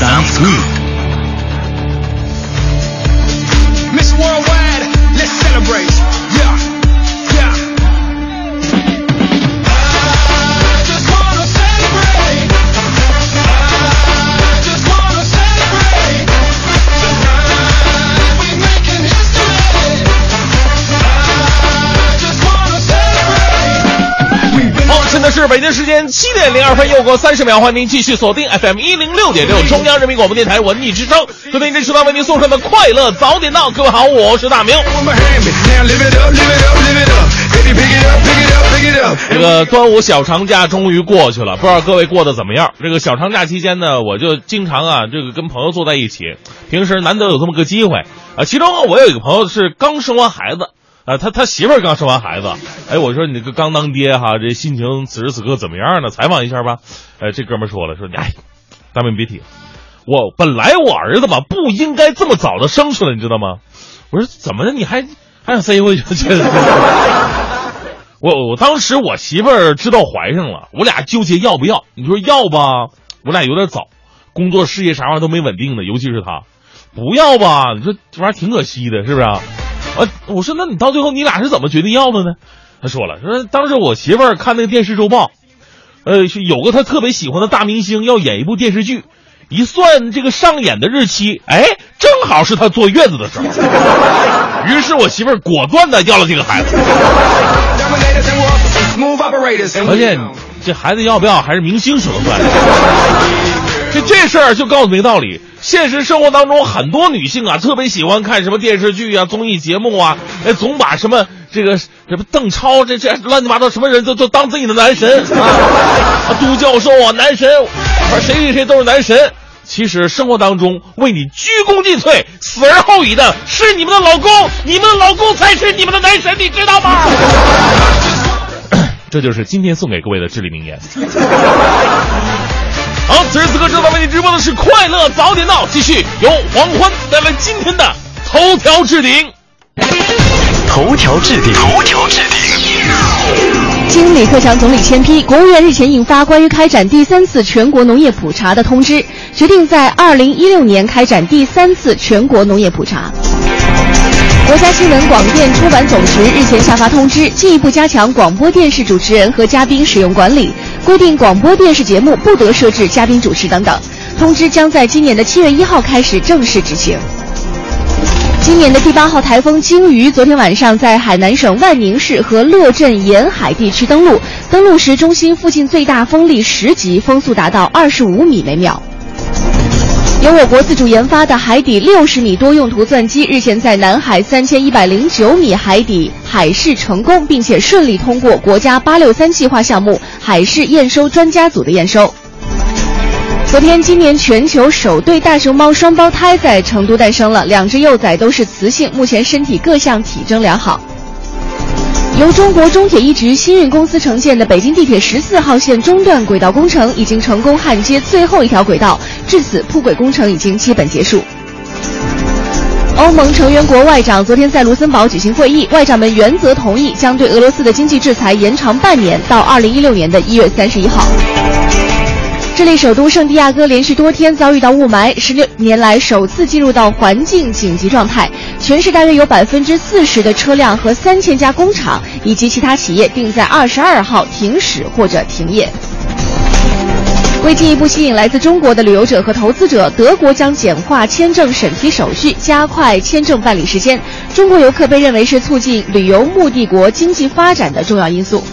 Sounds sweet. 是北京时间七点零二分，又过三十秒，欢迎您继续锁定 FM 一零六点六中央人民广播电台文艺之声，收听这时段为您送上的快乐早点到。各位好，我是大明。这个端午小长假终于过去了，不知道各位过得怎么样？这个小长假期间呢，我就经常啊，这个跟朋友坐在一起，平时难得有这么个机会啊。其中我有一个朋友是刚生完孩子。啊，他他媳妇儿刚生完孩子，哎，我说你这个刚当爹哈，这心情此时此刻怎么样呢？采访一下吧。哎，这哥们说了，说你哎，大明别提，我本来我儿子吧不应该这么早的生出来，你知道吗？我说怎么的，你还还想塞回去？我我当时我媳妇儿知道怀上了，我俩纠结要不要。你说要吧，我俩有点早，工作事业啥玩意儿都没稳定的，尤其是他。不要吧，你说这玩意儿挺可惜的，是不是啊？啊，我说那你到最后你俩是怎么决定要的呢？他说了，说当时我媳妇儿看那个电视周报，呃，是有个她特别喜欢的大明星要演一部电视剧，一算这个上演的日期，哎，正好是她坐月子的时候。于是我媳妇儿果断的要了这个孩子。而且这孩子要不要还是明星说了算。这这事儿就告诉你个道理：现实生活当中，很多女性啊，特别喜欢看什么电视剧啊、综艺节目啊，哎，总把什么这个什么邓超这这乱七八糟什么人都都当自己的男神啊，啊都教授啊男神，啊谁谁谁都是男神。其实生活当中为你鞠躬尽瘁、死而后已的是你们的老公，你们的老公才是你们的男神，你知道吗？这就是今天送给各位的至理名言。好，此时此刻正在为你直播的是快乐早点到，继续由黄欢带来今天的头条置顶。头条置顶，头条置顶。经李克强总理签批，国务院日前印发关于开展第三次全国农业普查的通知，决定在二零一六年开展第三次全国农业普查。国家新闻广电出版总局日前下发通知，进一步加强广播电视主持人和嘉宾使用管理，规定广播电视节目不得设置嘉宾主持等等。通知将在今年的七月一号开始正式执行。今年的第八号台风鲸鱼昨天晚上在海南省万宁市和乐镇沿海地区登陆，登陆时中心附近最大风力十级，风速达到二十五米每秒。由我国自主研发的海底六十米多用途钻机日前在南海三千一百零九米海底海试成功，并且顺利通过国家八六三计划项目海试验收专家组的验收。昨天，今年全球首对大熊猫双胞胎在成都诞生了，两只幼崽都是雌性，目前身体各项体征良好。由中国中铁一局新运公司承建的北京地铁十四号线中段轨道工程已经成功焊接最后一条轨道，至此铺轨工程已经基本结束。欧盟成员国外长昨天在卢森堡举行会议，外长们原则同意将对俄罗斯的经济制裁延长半年，到二零一六年的一月三十一号。智利首都圣地亚哥连续多天遭遇到雾霾，十六年来首次进入到环境紧急状态。全市大约有百分之四十的车辆和三千家工厂以及其他企业定在二十二号停驶或者停业。为进一步吸引来自中国的旅游者和投资者，德国将简化签证审批手续，加快签证办理时间。中国游客被认为是促进旅游目的国经济发展的重要因素。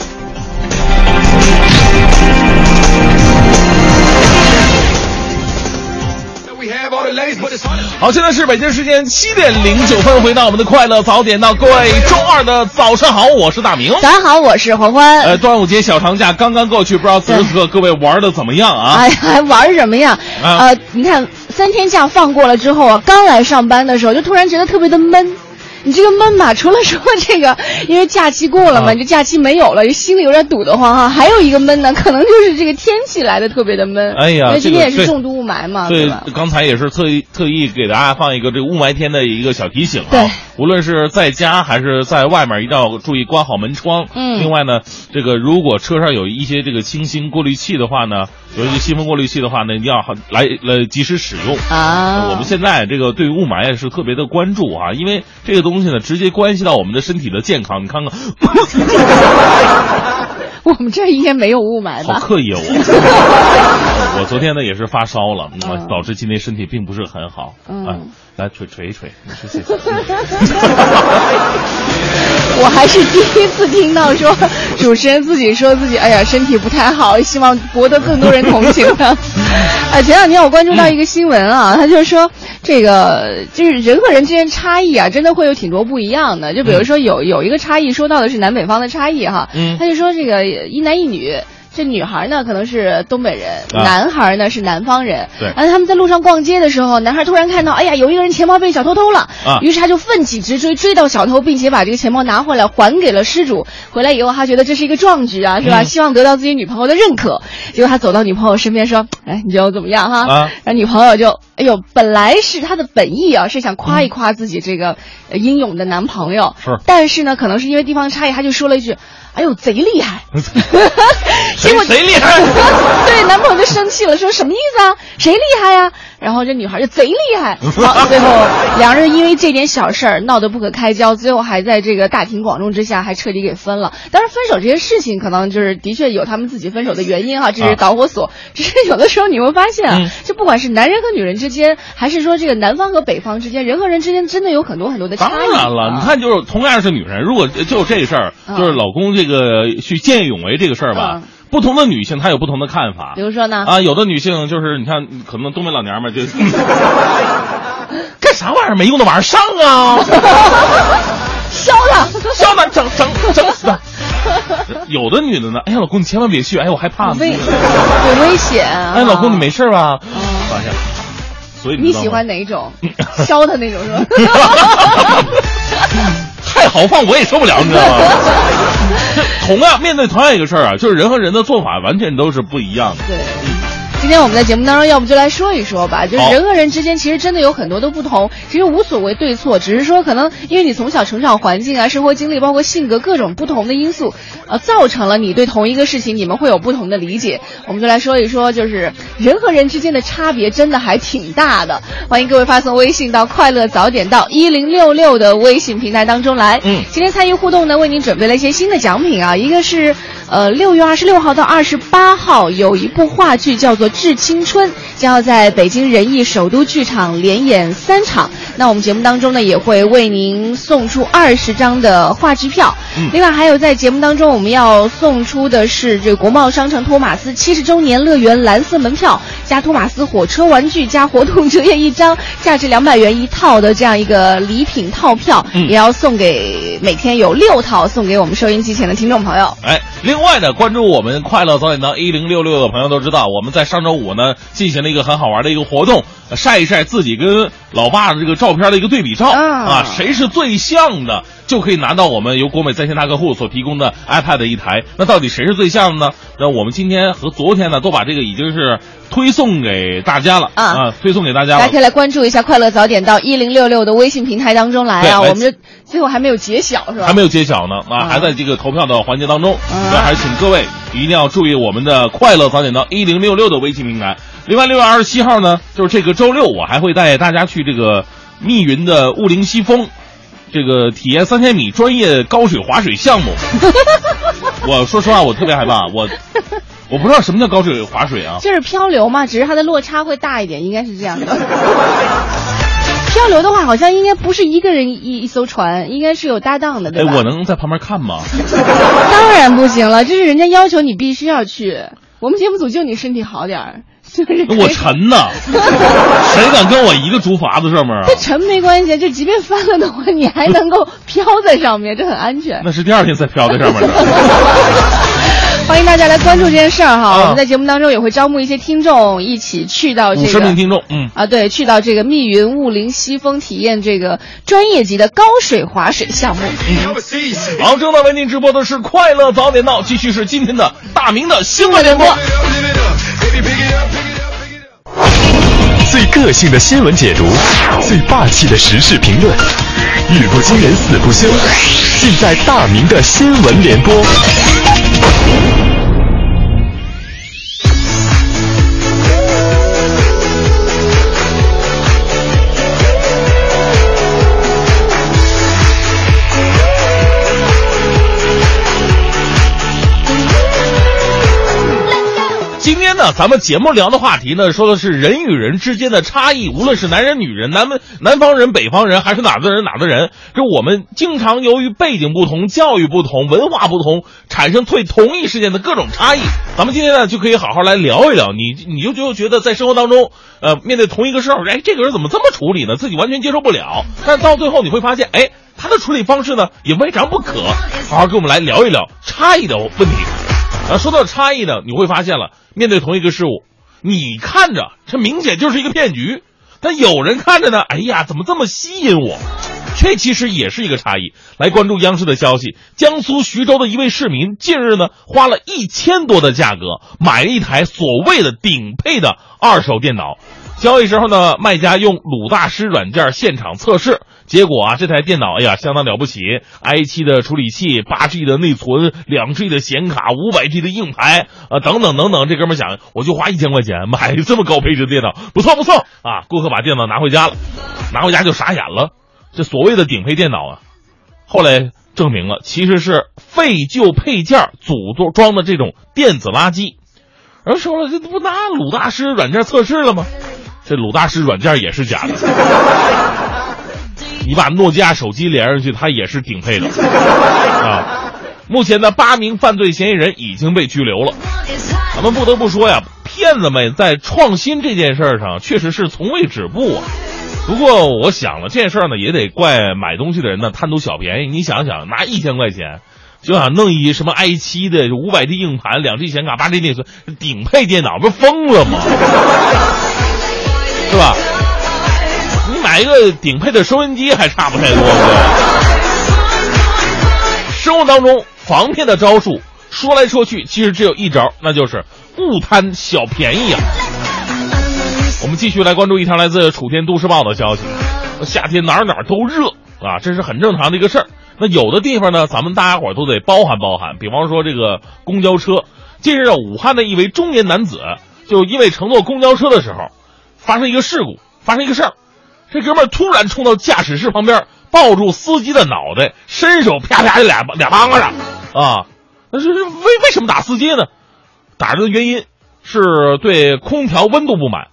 好，现在是北京时间七点零九分，回到我们的快乐早点到，各位周二的早上好，我是大明。早上好，我是欢欢。呃，端午节小长假刚刚过去，不知道此时此刻各位玩的怎么样啊？哎呀，还玩什么呀？啊呃，你看三天假放过了之后啊，刚来上班的时候就突然觉得特别的闷。你这个闷吧，除了说这个，因为假期过了嘛，啊你这假期没有了，心里有点堵得慌哈。还有一个闷呢，可能就是这个天气来的特别的闷。哎呀因为今天也是重度雾霾嘛，对吧？，刚才也是特意特意给大家放一个这个雾霾天的一个小提醒啊。对，无论是在家还是在外面，一定要注意关好门窗。嗯另外呢，这个如果车上有一些这个清新过滤器的话呢，有一些新风过滤器的话呢，一定要好来来及时使用。啊，我们现在这个对于雾霾也是特别的关注啊，因为这个东西呢，直接关系到我们的身体的健康。你看看，我们这儿应该没有雾霾吧好？刻意哦我！我昨天呢也是发烧了，导致今天身体并不是很好。嗯哎，来捶捶一捶，你说谢谢。我还是第一次听到说主持人自己说自己哎呀身体不太好，希望博得更多人同情他。啊，前两天我关注到一个新闻啊，他就说这个就是人和人之间差异啊，真的会有挺多不一样的。就比如说有有一个差异，说到的是南北方的差异哈，嗯他就说这个一男一女。这女孩呢可能是东北人，啊男孩呢是南方人。对然后他们在路上逛街的时候，男孩突然看到，哎呀，有一个人钱包被小偷偷了，啊于是他就奋起直追，追到小偷，并且把这个钱包拿回来还给了失主。回来以后，他觉得这是一个壮举啊，是吧？嗯希望得到自己女朋友的认可。结果他走到女朋友身边说：“哎，你觉得我怎么样哈？”啊然后女朋友就，哎呦，本来是他的本意啊，是想夸一夸自己这个呃英勇的男朋友，是但是呢，可能是因为地方差异，他就说了一句：“哎呦，贼厉害。”结谁果谁厉害？对，男朋友就生气了，说什么意思啊？谁厉害呀、然后这女孩就贼厉害。好，最后两人因为这点小事儿闹得不可开交，最后还在这个大庭广众之下还彻底给分了。当然，分手这些事情可能就是的确有他们自己分手的原因哈，这是啊导火索。只是有的时候你会发现啊，嗯就不管是男人和女人之间，还是说这个南方和北方之间，人和人之间真的有很多很多的差异当。然了，啊你看，就是同样是女人，如果就这事儿，嗯就是老公这个去见义勇为这个事儿吧嗯，不同的女性她有不同的看法比。如说呢？啊，有的女性就是你看，可能东北老娘们儿就 干啥玩意儿没用的玩意儿上啊，削他！上哪整整整死他。有的女的呢，哎呀，老公你千万别去，哎我害怕。危有危险啊！哎，老公你没事吧？发现，所以你喜欢哪一种？削他那种是吧？太豪放我也受不了，你知道吗？这同样面对同样一个事儿啊，就是人和人的做法完全都是不一样的。对。今天我们在节目当中，要不就来说一说吧，就是人和人之间其实真的有很多的不同，其实无所谓对错，只是说可能因为你从小成长环境啊、生活经历，包括性格各种不同的因素，呃，造成了你对同一个事情你们会有不同的理解。我们就来说一说，就是人和人之间的差别真的还挺大的。欢迎各位发送微信到“快乐早点到一零六六”的微信平台当中来。嗯今天参与互动呢，为您准备了一些新的奖品啊，一个是呃六月二十六号到二十八号有一部话剧叫做《致青春》，将要在北京人艺首都剧场连演三场。那我们节目当中呢，也会为您送出二十张的话剧票。嗯另外还有在节目当中我们要送出的是这个国贸商城托马斯七十周年乐园蓝色门票，加托马斯火车玩具加活动折页一张，价值两百元一套的这样一个礼品套票，嗯也要送给每天有六套送给我们收音机前的听众朋友。哎，另另外呢，关注我们快乐早点到一零六六的朋友都知道，我们在上周五呢进行了一个很好玩的一个活动，晒一晒自己跟老爸的这个照片的一个对比照啊谁是最像的，就可以拿到我们由国美在线大客户所提供的 iPad 一台。那到底谁是最像的呢？那我们今天和昨天呢都把这个已经是推送给大家了啊推送给大家了大家可。以来关注一下“快乐早点到一零六六”的微信平台当中来啊，我们这最后还没有揭晓是吧？还没有揭晓呢，啊，嗯还在这个投票的环节当中，嗯那还是请各位一定要注意我们的快乐早点到一零六六的微信平台。另外，六月二十七号呢，就是这个周六，我还会带大家去这个密云的雾灵西峰，这个体验三千米专业高水滑水项目。我说实话，我特别害怕，我我不知道什么叫高水滑水啊。就是漂流嘛，只是它的落差会大一点，应该是这样的。漂流的话，好像应该不是一个人一一艘船，应该是有搭档的，对哎，我能在旁边看吗？当然不行了，这是人家要求你必须要去。我们节目组就你身体好点儿，就是我沉呢，谁敢跟我一个竹筏子上面啊？这沉没关系，就即便翻了的话，你还能够飘在上面，这很安全。那是第二天才飘在上面的。欢迎大家来关注这件事儿哈，啊我们在节目当中也会招募一些听众，一起去到这个。听众，嗯，啊，对，去到这个密云雾林西峰体验这个专业级的高水滑水项目。好，正在为您直播的是《快乐早点到》，继续是今天的大明的新闻联播。最个性的新闻解读，最霸气的时事评论，语不惊人死不休，尽在大明的新闻联播。今天呢，咱们节目聊的话题呢，说的是人与人之间的差异，无论是男人、女人、南门南方人、北方人，还是哪的人哪的人，就我们经常由于背景不同、教育不同、文化不同，产生对同一事件的各种差异。咱们今天呢，就可以好好来聊一聊。你你就就觉得在生活当中，呃，面对同一个事儿，哎，这个人怎么这么处理呢？自己完全接受不了。但到最后你会发现，哎，他的处理方式呢，也未尝不可。好好跟我们来聊一聊差异的问题。啊，说到差异呢，你会发现了，面对同一个事物，你看着这明显就是一个骗局，但有人看着呢，哎呀，怎么这么吸引我？这其实也是一个差异。来关注央视的消息，江苏徐州的一位市民近日呢，花了一千多的价格买了一台所谓的顶配的二手电脑。交易时候呢，卖家用鲁大师软件现场测试，结果啊，这台电脑哎呀相当了不起，i7 的处理器，八 G 的内存，两 G 的显卡，五百 G 的硬盘啊，等等等等。这哥们想，我就花一千块钱买这么高配置的电脑，不错不错啊！顾客把电脑拿回家了，拿回家就傻眼了，这所谓的顶配电脑啊，后来证明了其实是废旧配件组装的这种电子垃圾。人说了，这不拿鲁大师软件测试了吗？这鲁大师软件也是假的。你把诺基亚手机连上去，它也是顶配的 啊。目前呢，八名犯罪嫌疑人已经被拘留了。咱们不得不说呀，骗子们在创新这件事儿上确实是从未止步啊。不过我想了，这件事儿呢也得怪买东西的人呢贪图小便宜。你想想，拿一千块钱就想弄一什么 i 七的五百 G 硬盘、两 G 显卡、八 G 内存，顶配电脑不是疯了吗？是吧？买一个顶配的收音机还差不太多，生活当中防骗的招数说来说去，其实只有一招，那就是勿贪小便宜啊。我们继续来关注一条来自楚天都市报的消息，夏天哪哪都热啊，这是很正常的一个事儿。那有的地方呢，咱们大家伙都得包涵包含，比方说这个公交车。近日，武汉的一位中年男子就因为乘坐公交车的时候发生一个事故，发生一个事儿，这哥们突然冲到驾驶室旁边，抱住司机的脑袋，伸手啪啪就俩俩巴掌啊！那是为为什么打司机呢？打人的原因是对空调温度不满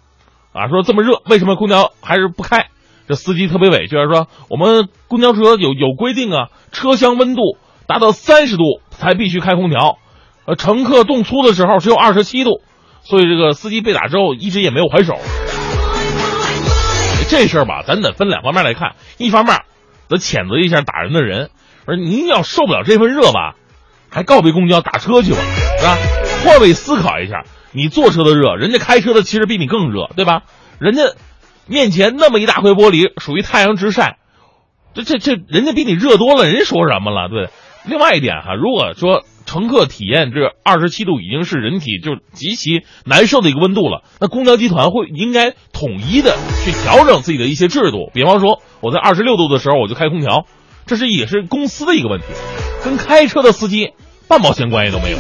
啊，说这么热，为什么空调还是不开？这司机特别委屈，说我们公交车有有规定啊，车厢温度达到三十度才必须开空调，呃，乘客动粗的时候只有二十七度，所以这个司机被打之后一直也没有还手。这事儿吧，咱得分两方面来看，一方面得谴责一下打人的人，而您要受不了这份热吧，还告别公交打车去吧，是吧？换位思考一下，你坐车的热，人家开车的其实比你更热，对吧？人家面前那么一大块玻璃，属于太阳直晒，这这这，人家比你热多了，人说什么了？对。另外一点哈，如果说乘客体验这二十七度已经是人体就极其难受的一个温度了，那公交集团会应该统一的去调整自己的一些制度，比方说我在二十六度的时候我就开空调，这是也是公司的一个问题，跟开车的司机半毛钱关系都没有。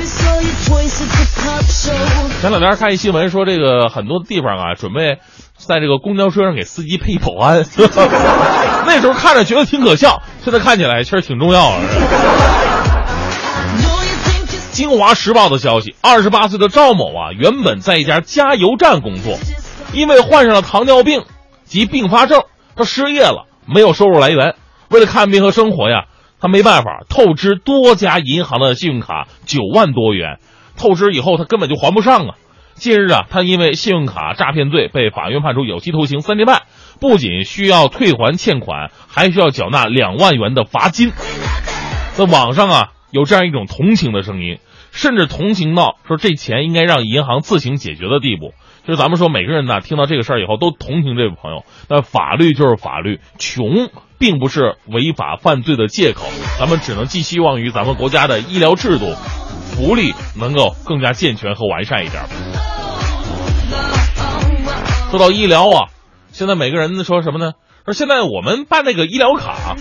前两天看一新闻说，这个很多地方啊，准备在这个公交车上给司机配保安。那时候看着觉得挺可笑，现在看起来确实挺重要的。京华时报的消息，二十八岁的赵某啊，原本在一家加油站工作，因为患上了糖尿病及并发症，他失业了，没有收入来源。为了看病和生活呀，他没办法透支多家银行的信用卡九万多元。透支以后，他根本就还不上啊！近日啊，他因为信用卡诈骗罪被法院判处有期徒刑三年半，不仅需要退还欠款，还需要缴纳两万元的罚金。在网上啊，有这样一种同情的声音，甚至同情到说这钱应该让银行自行解决的地步。就是咱们说，每个人呢听到这个事儿以后都同情这位朋友。那法律就是法律，穷并不是违法犯罪的借口。咱们只能寄希望于咱们国家的医疗制度、福利能够更加健全和完善一点。说到医疗啊，现在每个人说什么呢？说现在我们办那个医疗卡，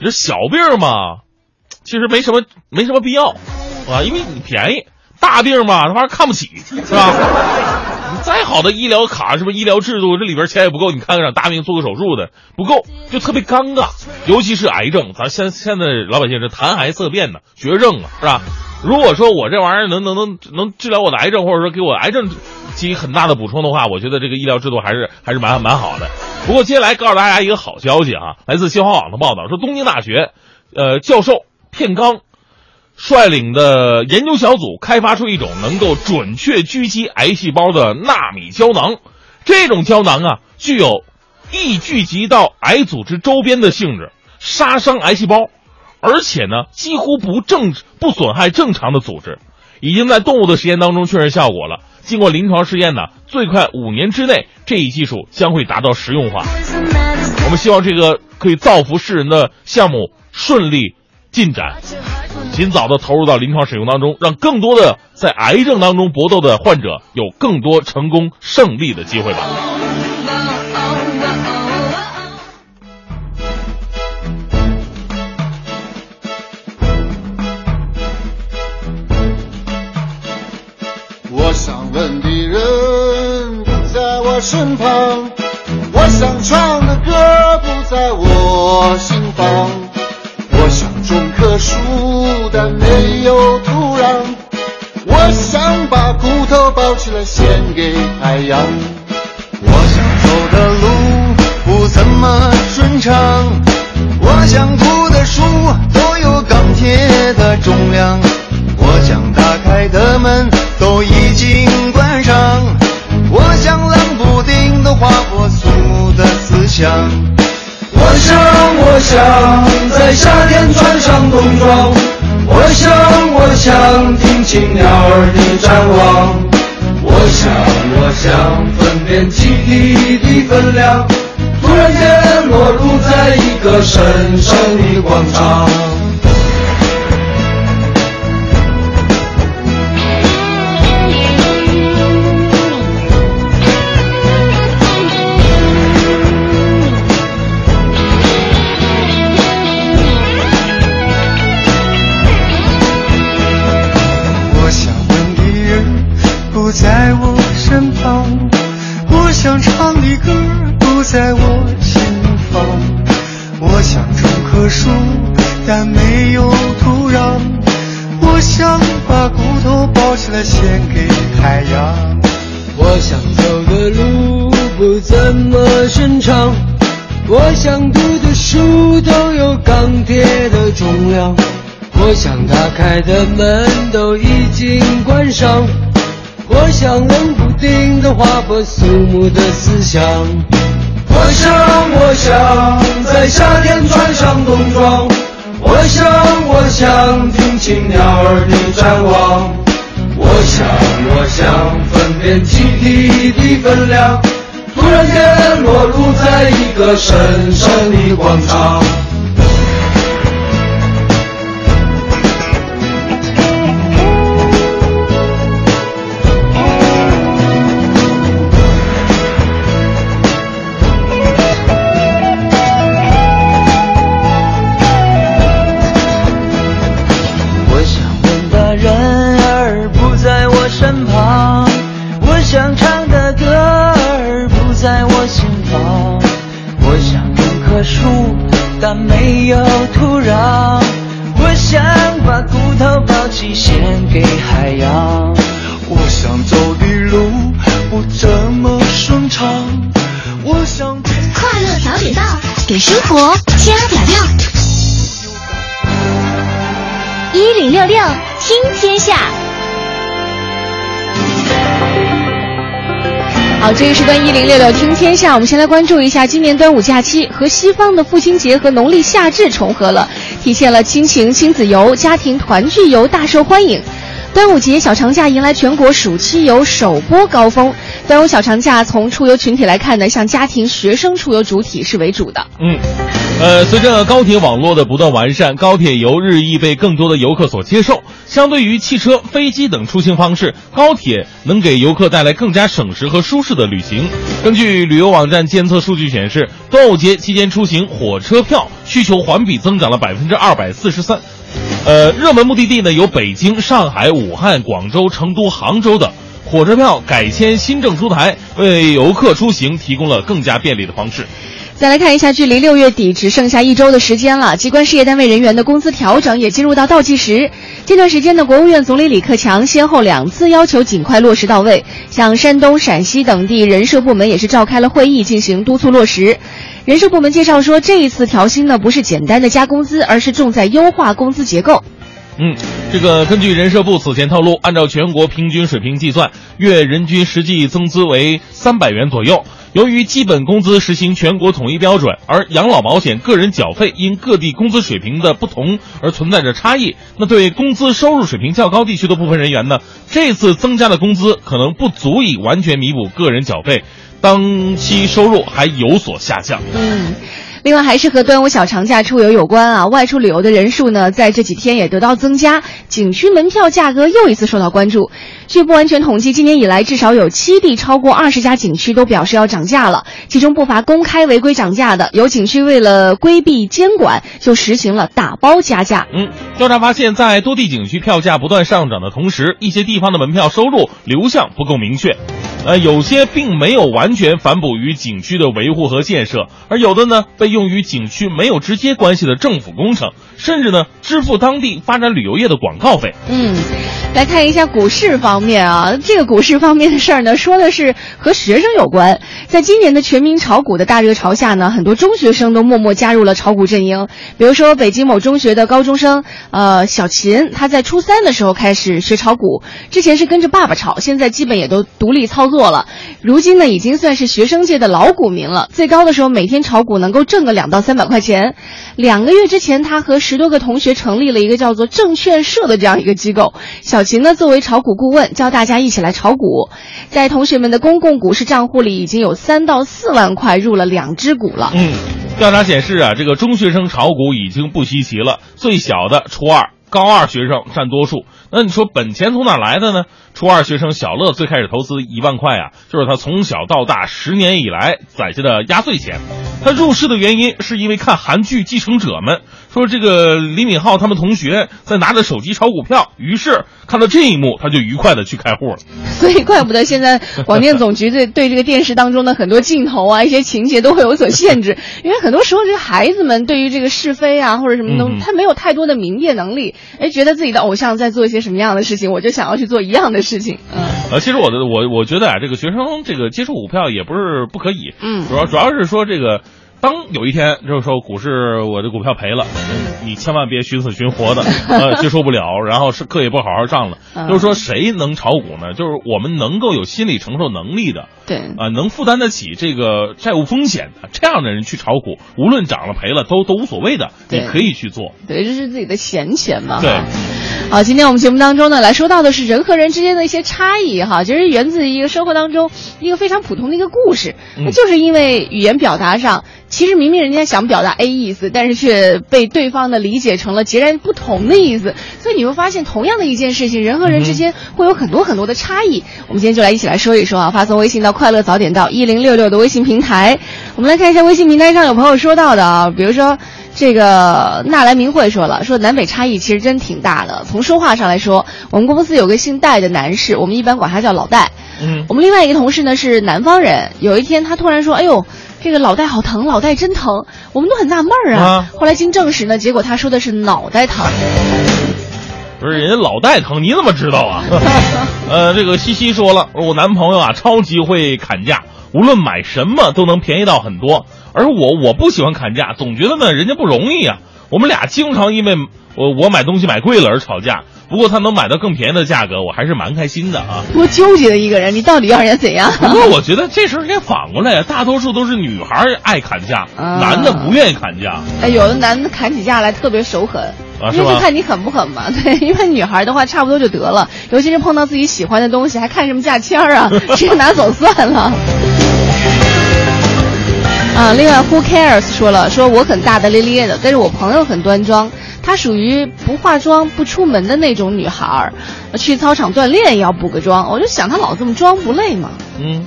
这小病嘛，其实没什么没什么必要啊，因为你便宜。大病嘛，他妈看不起，是吧？你 再好的医疗卡，是不是医疗制度这里边钱也不够？你看看让大病做个手术的不够，就特别尴尬。尤其是癌症，咱现现在老百姓是谈癌色变呢，绝症啊，是吧？如果说我这玩意儿能能能能治疗我的癌症，或者说给我癌症给予很大的补充的话，我觉得这个医疗制度还是还是蛮蛮好的。不过接下来告诉大家一个好消息啊，来自新华网的报道说，东京大学，呃，教授片冈。率领的研究小组开发出一种能够准确狙击癌细胞的纳米胶囊，这种胶囊啊，具有易聚集到癌组织周边的性质，杀伤癌细胞，而且呢，几乎不正不损害正常的组织，已经在动物的实验当中确认效果了。经过临床试验呢，最快五年之内，这一技术将会达到实用化。我们希望这个可以造福世人的项目顺利进展。尽早的投入到临床使用当中，让更多的在癌症当中搏斗的患者有更多成功胜利的机会吧。我想问的人不在我身旁，我想唱的歌不在我心房。棵树，但没有土壤。我想把骨头包起来献给海洋。我想走的路不怎么顺畅。我想读的书都有钢铁的重量。我想打开的门都已经关上。我想冷不丁的划破肃穆的思想。我想，我想在夏天穿上冬装。我想，我想听清鸟儿的展望。我想，我想分辨记忆的分量。突然间落入在一个神圣的广场。但没有土壤我想把骨头包起来献给海洋。我想走的路不怎么顺畅我想读的书都有钢铁的重量我想打开的门都已经关上我想冷不丁的划破肃穆的思想。我想我想在夏天穿上冬装。我想，我想听清鸟儿的展望，我想，我想分辨集体的分量。突然间裸露在一个深深的广场。给生活加点料。一零六六听天下。好，这一时段一零六六听天下，我们先来关注一下今年端午假期和西方的父亲节和农历夏至重合了，体现了亲情亲子游、家庭团聚游大受欢迎。端午节小长假迎来全国暑期游首波高峰。端午小长假从出游群体来看呢，像家庭、学生出游主体是为主的。嗯，呃，随着高铁网络的不断完善，高铁游日益被更多的游客所接受。相对于汽车、飞机等出行方式，高铁能给游客带来更加省时和舒适的旅行。根据旅游网站监测数据显示，端午节期间出行火车票需求环比增长了百分之二百四十三。呃，热门目的地呢有北京、上海、武汉、广州、成都、杭州等。火车票改签新政出台，为游客出行提供了更加便利的方式。再来看一下，距离六月底只剩下一周的时间了，机关事业单位人员的工资调整也进入到倒计时。这段时间呢，国务院总理李克强先后两次要求尽快落实到位，像山东、陕西等地人社部门也是召开了会议进行督促落实。人社部门介绍说，这一次调薪呢不是简单的加工资，而是重在优化工资结构。嗯，这个根据人社部此前透露，按照全国平均水平计算，月人均实际增资为三百元左右。由于基本工资实行全国统一标准，而养老保险个人缴费因各地工资水平的不同而存在着差异，那对工资收入水平较高地区的部分人员呢，这次增加的工资可能不足以完全弥补个人缴费，当期收入还有所下降。嗯。另外，还是和端午小长假出游有关啊！外出旅游的人数呢，在这几天也得到增加，景区门票价格又一次受到关注。据不完全统计，今年以来至少有七地超过二十家景区都表示要涨价了，其中不乏公开违规涨价的。有景区为了规避监管，就实行了打包加价。嗯，调查发现，在多地景区票价不断上涨的同时，一些地方的门票收入流向不够明确。呃，有些并没有完全反哺于景区的维护和建设，而有的呢被用于景区没有直接关系的政府工程，甚至呢支付当地发展旅游业的广告费。嗯，来看一下股市方面啊，这个股市方面的事儿呢，说的是和学生有关。在今年的全民炒股的大热潮下呢，很多中学生都默默加入了炒股阵营。比如说，北京某中学的高中生呃小秦，他在初三的时候开始学炒股，之前是跟着爸爸炒，现在基本也都独立操。做了，如今呢已经算是学生界的老股民了。最高的时候，每天炒股能够挣个两到三百块钱。两个月之前，他和十多个同学成立了一个叫做证券社的这样一个机构。小秦呢作为炒股顾问，教大家一起来炒股。在同学们的公共股市账户里，已经有三到四万块入了两只股了。嗯，调查显示啊，这个中学生炒股已经不稀奇了。最小的初二、高二学生占多数。那你说本钱从哪来的呢？初二学生小乐最开始投资一万块啊，就是他从小到大十年以来攒下的压岁钱。他入市的原因是因为看韩剧《继承者》们，说这个李敏镐他们同学在拿着手机炒股票，于是看到这一幕，他就愉快的去开户了。所以怪不得现在广电总局对 对这个电视当中的很多镜头啊、一些情节都会有所限制，因为很多时候这个孩子们对于这个是非啊或者什么东，他没有太多的明辨能力，哎，觉得自己的偶像在做一些什么样的事情，我就想要去做一样的事情。嗯，呃，其实我的我我觉得啊，这个学生这个接触股票也不是不可以，嗯，主要主要是说这个。当有一天就是说股市我的股票赔了，你千万别寻死寻活的，呃，接受不了，然后是课也不好好上了。就是说谁能炒股呢？就是我们能够有心理承受能力的，对，啊，能负担得起这个债务风险的这样的人去炒股，无论涨了赔了都都无所谓的，你可以去做。对，这是自己的闲钱嘛。对。好，今天我们节目当中呢，来说到的是人和人之间的一些差异哈，其实源自于一个生活当中一个非常普通的一个故事，那就是因为语言表达上。其实明明人家想表达 A 意思，但是却被对方的理解成了截然不同的意思，所以你会发现，同样的一件事情，人和人之间会有很多很多的差异。我们今天就来一起来说一说啊，发送微信到“快乐早点到一零六六”的微信平台。我们来看一下微信平台上有朋友说到的啊，比如说这个纳兰明慧说了，说南北差异其实真挺大的。从说话上来说，我们公司有个姓戴的男士，我们一般管他叫老戴。嗯，我们另外一个同事呢是南方人，有一天他突然说：“哎呦。”这个脑袋好疼，脑袋真疼，我们都很纳闷儿啊。后来经证实呢，结果他说的是脑袋疼。不是人家脑袋疼，你怎么知道啊？呃，这个西西说了，我男朋友啊超级会砍价，无论买什么都能便宜到很多。而我我不喜欢砍价，总觉得呢人家不容易啊。我们俩经常因为我我买东西买贵了而吵架。不过他能买到更便宜的价格，我还是蛮开心的啊。多纠结的一个人，你到底要人家怎样？不过我觉得这事儿应该反过来呀，大多数都是女孩爱砍价，啊男的不愿意砍价。哎，有的男的砍起价来特别手狠，啊是吧因为就看你狠不狠嘛。对，因为女孩的话差不多就得了，尤其是碰到自己喜欢的东西，还看什么价签儿啊，直接拿走算了。啊，另外，Who cares 说了，说我很大大咧咧的，但是我朋友很端庄，她属于不化妆不出门的那种女孩儿，去操场锻炼也要补个妆。我就想她老这么装不累吗？嗯，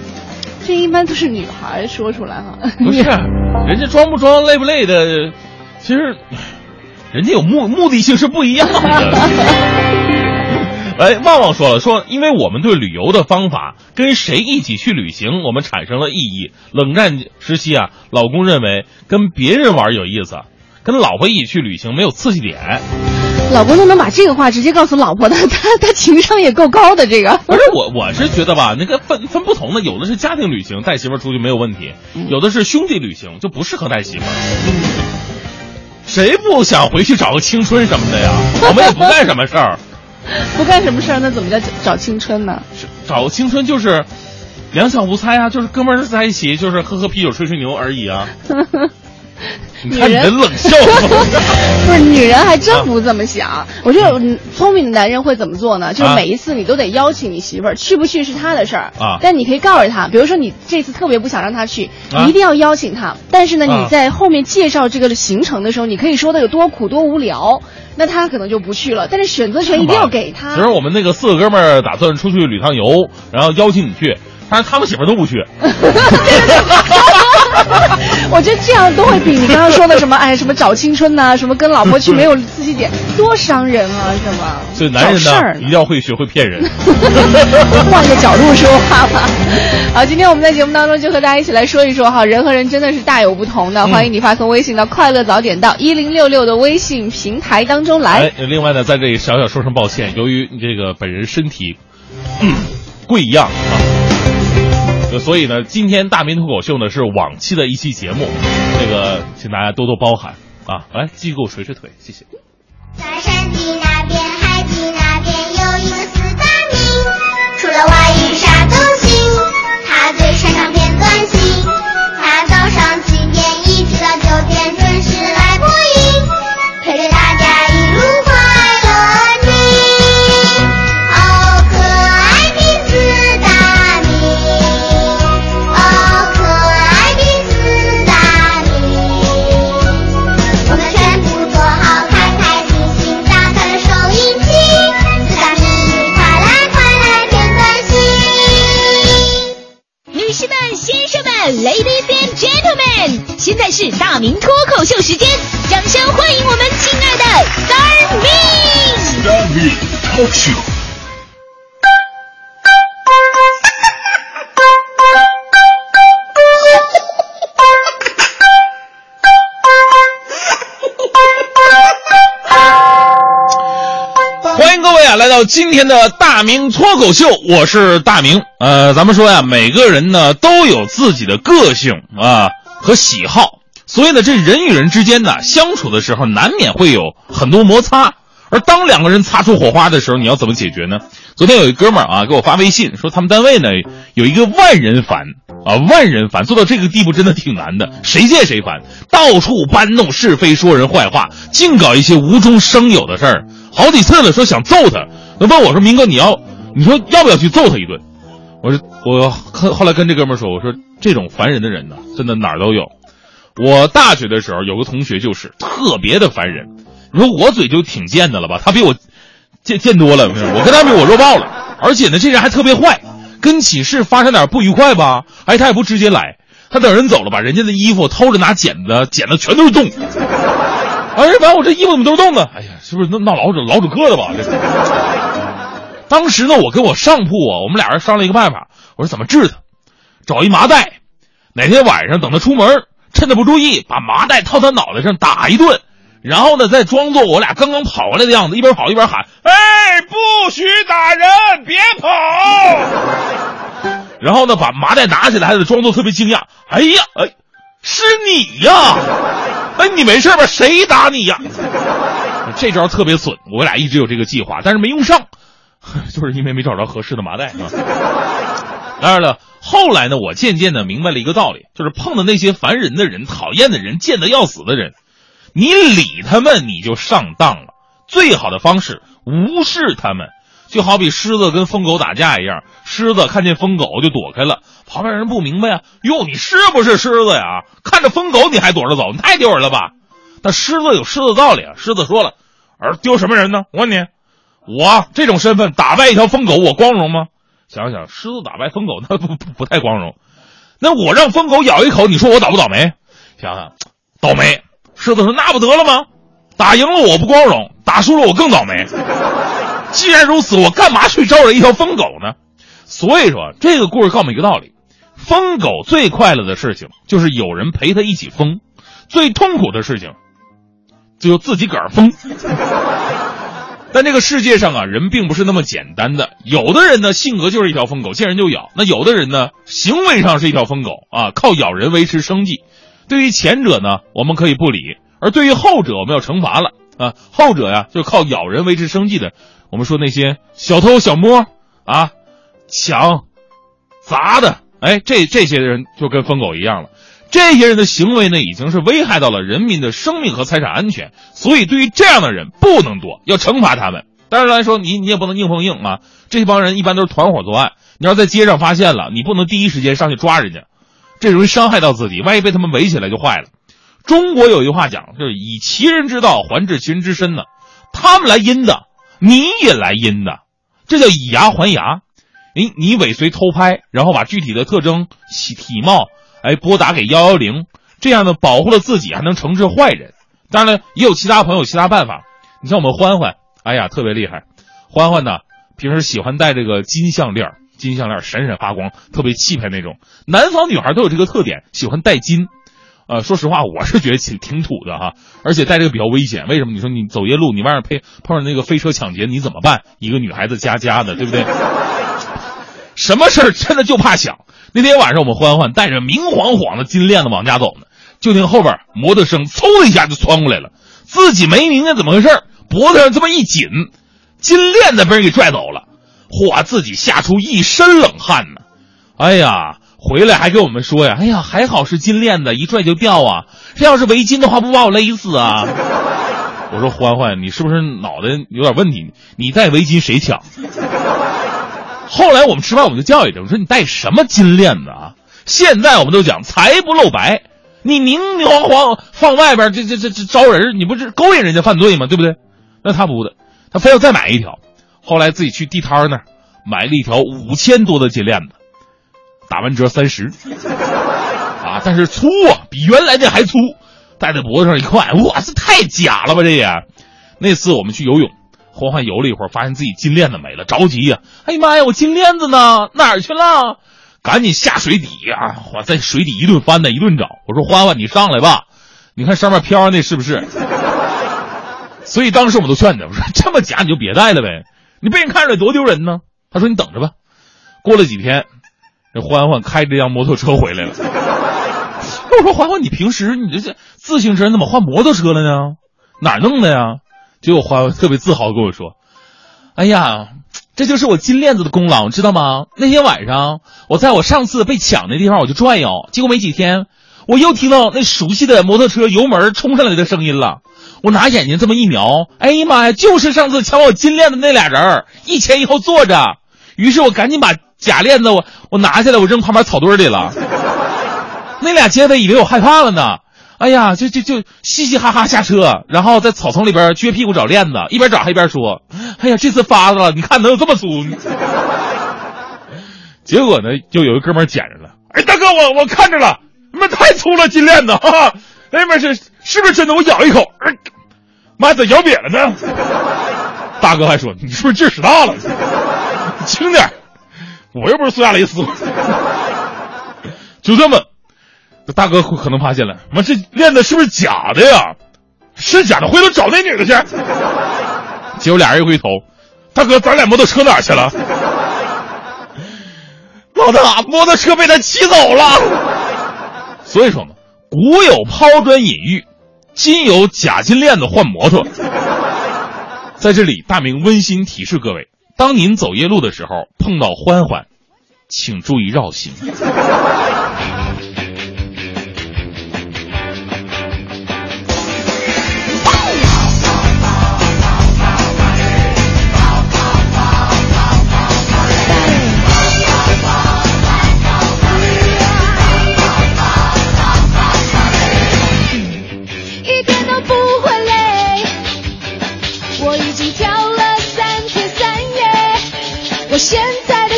这一般都是女孩儿说出来哈。不是，人家装不装、累不累的，其实人家有目目的性是不一样的。哎，旺旺说了，说因为我们对旅游的方法跟谁一起去旅行，我们产生了异议。冷战时期啊，老公认为跟别人玩有意思，跟老婆一起去旅行没有刺激点。老公都能把这个话直接告诉老婆的，他他情商也够高的。这个不是我，我是觉得吧，那个分分不同的，有的是家庭旅行，带媳妇儿出去没有问题；有的是兄弟旅行，就不适合带媳妇儿。谁不想回去找个青春什么的呀？我们也不干什么事儿，不干什么事儿，那怎么叫找青春呢？找青春就是两小无猜啊，就是哥们儿在一起，就是喝喝啤酒、吹吹牛而已啊。你看你的冷笑话，不是女人还真不这么想。我觉得嗯聪明的男人会怎么做呢？就是啊每一次你都得邀请你媳妇儿，去不去是他的事儿啊但你可以告诉他，比如说你这次特别不想让他去，啊你一定要邀请他。但是呢，啊你在后面介绍这个行程的时候，你可以说的有多苦多无聊，那他可能就不去了。但是选择权一定要给他其。实我们那个四个哥们儿打算出去旅趟游，然后邀请你去，但是他们媳妇儿都不去。我觉得这样都会比你刚刚说的什么哎什么找青春呐、什么跟老婆去没有刺激点 多伤人啊，是吗？所以男人呢，找事儿一定要会学会骗人。换个角度说话吧。好，今天我们在节目当中就和大家一起来说一说哈，人和人真的是大有不同的。嗯欢迎你发送微信到“快乐早点到”一零六六的微信平台当中来。哎，另外呢，在这里小小说声抱歉，由于这个本人身体、嗯贵样啊，就所以呢，今天大明脱口秀呢是往期的一期节目，这个请大家多多包涵啊。来，继续给我捶捶腿，谢谢。在山的那边，现在是大明脱口秀时间，掌声欢迎我们亲爱的 Star Ming！欢迎各位啊，来到今天的大明脱口秀，我是大明。呃，咱们说呀，每个人呢都有自己的个性啊和喜好，所以呢，这人与人之间呢相处的时候，难免会有很多摩擦。而当两个人擦出火花的时候，你要怎么解决呢？昨天有一哥们儿啊给我发微信说，他们单位呢有一个万人烦啊，万人烦，做到这个地步真的挺难的，谁见谁烦，到处搬弄是非，说人坏话，净搞一些无中生有的事儿，好几次了，说想揍他，那问我说，明哥你要，你说要不要去揍他一顿？我说我后后来跟这哥们儿说，我说这种烦人的人呢，真的哪儿都有。我大学的时候有个同学就是特别的烦人，你说我嘴就挺贱的了吧，他比我贱贱多了，我跟他比我弱爆了，而且呢这人还特别坏，跟寝室发生点不愉快吧，哎他也不直接来，他等人走了，把人家的衣服偷着拿剪子剪的全都是洞，哎完我这衣服怎么都是洞呢？哎呀，是不是闹老鼠老主课的吧？这。当时呢，我跟我上铺啊，我们俩人商量一个办法，我说怎么治他，找一麻袋，哪天晚上等他出门，趁他不注意，把麻袋套他脑袋上打一顿，然后呢，再装作我俩刚刚跑过来的样子，一边跑一边喊：“哎，不许打人，别跑！”然后呢，把麻袋拿起来，还得装作特别惊讶：“哎呀，哎，是你呀！哎，你没事吧？谁打你呀？”这招特别损，我俩一直有这个计划，但是没用上，就是因为没找着合适的麻袋啊。当然了，后来呢，我渐渐的明白了一个道理，就是碰到那些烦人的人、讨厌的人、贱得要死的人，你理他们你就上当了。最好的方式无视他们，就好比狮子跟疯狗打架一样，狮子看见疯狗就躲开了，旁边人不明白呀，哟，你是不是狮子呀？看着疯狗你还躲着走，你太丢人了吧？但狮子有狮子道理啊，狮子说了，而丢什么人呢？我问你，我这种身份打败一条疯狗，我光荣吗？想想，狮子打败疯狗，那不不不太光荣。那我让疯狗咬一口，你说我倒不倒霉？想想，倒霉。狮子说：“那不得了吗？打赢了我不光荣，打输了我更倒霉。既然如此，我干嘛去招惹一条疯狗呢？”所以说，这个故事告诉我们一个道理：疯狗最快乐的事情就是有人陪他一起疯，最痛苦的事情就自己个儿疯。但这个世界上啊，人并不是那么简单的。有的人呢，性格就是一条疯狗，见人就咬；那有的人呢，行为上是一条疯狗啊，靠咬人维持生计。对于前者呢，我们可以不理；而对于后者，我们要惩罚了啊。后者呀，就靠咬人维持生计的。我们说那些小偷小摸啊，抢、砸的，哎，这这些人就跟疯狗一样了。这些人的行为呢，已经是危害到了人民的生命和财产安全，所以对于这样的人不能多，要惩罚他们。当然来说，你你也不能硬碰硬啊。这帮人一般都是团伙作案，你要在街上发现了，你不能第一时间上去抓人家，这容易伤害到自己，万一被他们围起来就坏了。中国有一句话讲，就是以其人之道还治其人之身呢，他们来阴的，你也来阴的，这叫以牙还牙。你，你尾随偷拍，然后把具体的特征、体貌。哎，拨打给幺幺零，这样呢保护了自己，还能惩治坏人。当然了，也有其他朋友其他办法。你像我们欢欢，哎呀，特别厉害。欢欢呢，平时喜欢戴这个金项链，金项链闪闪发光，特别气派那种。南方女孩都有这个特点，喜欢戴金。呃，说实话，我是觉得挺挺土的哈，而且戴这个比较危险。为什么？你说你走夜路，你外面碰碰上那个飞车抢劫，你怎么办？一个女孩子家家的，对不对？什么事儿真的就怕响。那天晚上，我们欢欢带着明晃晃的金链子往家走呢，就听后边摩托声嗖的一下就窜过来了，自己没明白怎么回事脖子上这么一紧，金链子被人给拽走了，嚯，自己吓出一身冷汗呢。哎呀，回来还跟我们说呀，哎呀，还好是金链子，一拽就掉啊，这要是围巾的话，不把我勒死啊？我说欢欢，你是不是脑袋有点问题？你戴围巾谁抢？后来我们吃饭，我们就教育他，我说你戴什么金链子啊？现在我们都讲财不露白，你明明晃晃放外边，这这这这招人，你不是勾引人家犯罪吗？对不对？那他不的，他非要再买一条。后来自己去地摊那儿买了一条五千多的金链子，打完折三十，啊，但是粗啊，比原来的还粗，戴在脖子上一看，哇，这太假了吧这也。那次我们去游泳。欢欢游了一会儿，发现自己金链子没了，着急呀！哎呀妈呀，我金链子呢？哪儿去了？赶紧下水底呀！我在水底一顿翻呢，一顿找。我说欢欢，你上来吧，你看上面飘那是不是？所以当时我们都劝他，我说这么假你就别戴了呗，你被人看出来多丢人呢。他说你等着吧。过了几天，这欢欢开着辆摩托车回来了。我说欢欢，你平时你这这自行车怎么换摩托车了呢？哪弄的呀？结果欢欢特别自豪跟我说：“哎呀，这就是我金链子的功劳，知道吗？那天晚上我在我上次被抢的地方我就转悠，结果没几天，我又听到那熟悉的摩托车油门冲上来的声音了。我拿眼睛这么一瞄，哎呀妈呀，就是上次抢我金链子那俩人儿，一前一后坐着。于是我赶紧把假链子我我拿下来，我扔旁边草堆里了。那俩劫匪以为我害怕了呢。”哎呀，就就就嘻嘻哈哈下车，然后在草丛里边撅屁股找链子，一边找还一边说：“哎呀，这次发了，你看能有这么粗？” 结果呢，就有一哥们捡着了。哎，大哥，我我看着了，妈太粗了，金链子哈哈！哎，没事，是不是真的？我咬一口，哎，妈咋咬瘪了呢？大哥还说：“你是不是劲使大了？轻点，我又不是苏亚雷斯。”就这么。这大哥可能发现了，妈这链子是不是假的呀？是假的，回头找那女的去。结果俩人一回头，大哥，咱俩摩托车哪去了？老大，摩托车被他骑走了。所以说嘛，古有抛砖引玉，今有假金链子换摩托。在这里，大明温馨提示各位：当您走夜路的时候碰到欢欢，请注意绕行。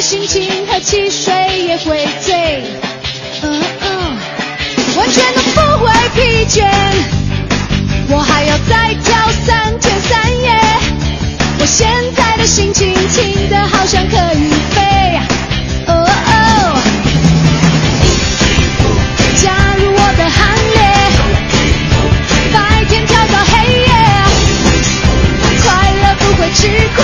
心情和汽水也会醉，嗯嗯，完全都不会疲倦。我还要再跳三天三夜，我现在的心情轻的好像可以飞，哦哦，加入我的行列。白天跳到黑夜，快乐不会吃亏，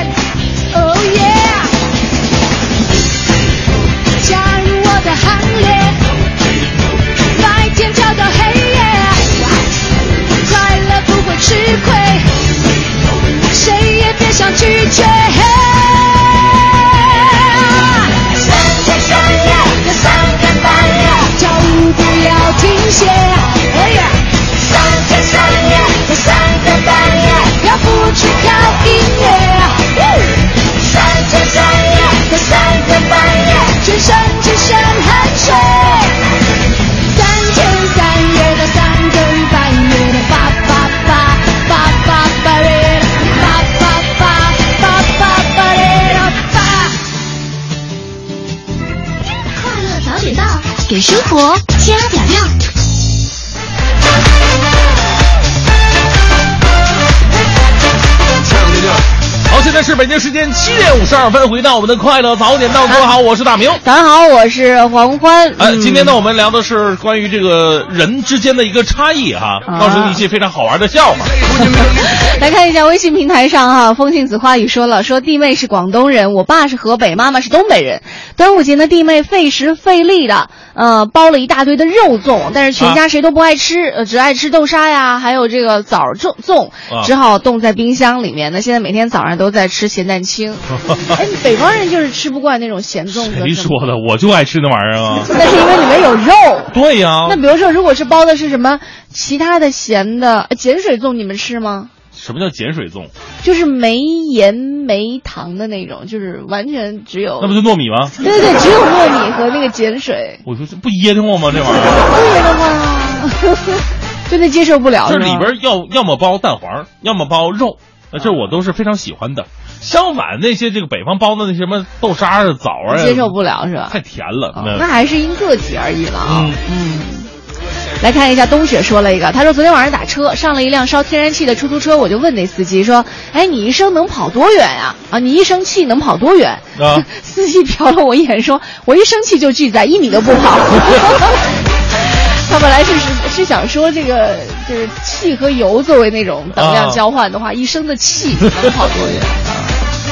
吃亏，谁也别想拒绝。三天三夜的三更半夜，跳舞不要停歇。哎呀，三天三夜的三更半夜，跳不只靠音乐。三天三夜的三更半夜，全身只剩汗水。生活加点料。好，现在是北京时间七点五十二分，回到我们的快乐早点到，各位好，我是大明。早上好，我是黄欢。呃，嗯今天呢，我们聊的是关于这个人之间的一个差异哈，啊告诉你一些非常好玩的笑话。来看一下微信平台上哈，风信子花语说了，说弟妹是广东人，我爸是河北，妈妈是东北人。端午节呢，弟妹费时费力的，呃，包了一大堆的肉粽，但是全家谁都不爱吃，呃，只爱吃豆沙呀，还有这个枣粽粽，啊只好冻在冰箱里面。那现在每天早上都在吃咸蛋清。哎，北方人就是吃不惯那种咸粽子。谁说的？我就爱吃那玩意儿啊！那是因为里面有肉。对呀、那比如说，如果是包的是什么其他的咸的呃碱水粽，你们吃吗？什么叫碱水粽？就是没盐没糖的那种，就是完全只有那不就糯米吗？对对对，只有糯米和那个碱水，我说这不噎得慌吗？这玩意儿，噎得慌，真的接受不了。这里边要要么包蛋黄，要么包肉，那这我都是非常喜欢的。相反，那些这个北方包的那什么豆沙啊、枣啊，接受不了是吧？太甜了。哦那还是因个体而异了啊。嗯嗯。来看一下，冬雪说了一个，他说昨天晚上打车上了一辆烧天然气的出租车，我就问那司机说：“哎，你一生能跑多远呀、啊？你一生气能跑多远？”啊 司机瞟了我一眼，说：“我一生气就拒载，一米都不跑。”他本来是是是想说这个就是气和油作为那种等量啊交换的话，一生的气能跑多远？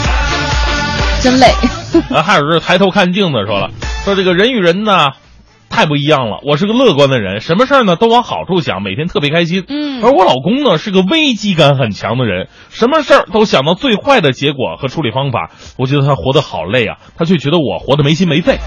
真累。啊，还有是抬头看镜子说了，说这个人与人呢。太不一样了，我是个乐观的人，什么事儿呢都往好处想，每天特别开心。嗯而我老公呢是个危机感很强的人，什么事儿都想到最坏的结果和处理方法。我觉得他活得好累啊，他却觉得我活得没心没肺。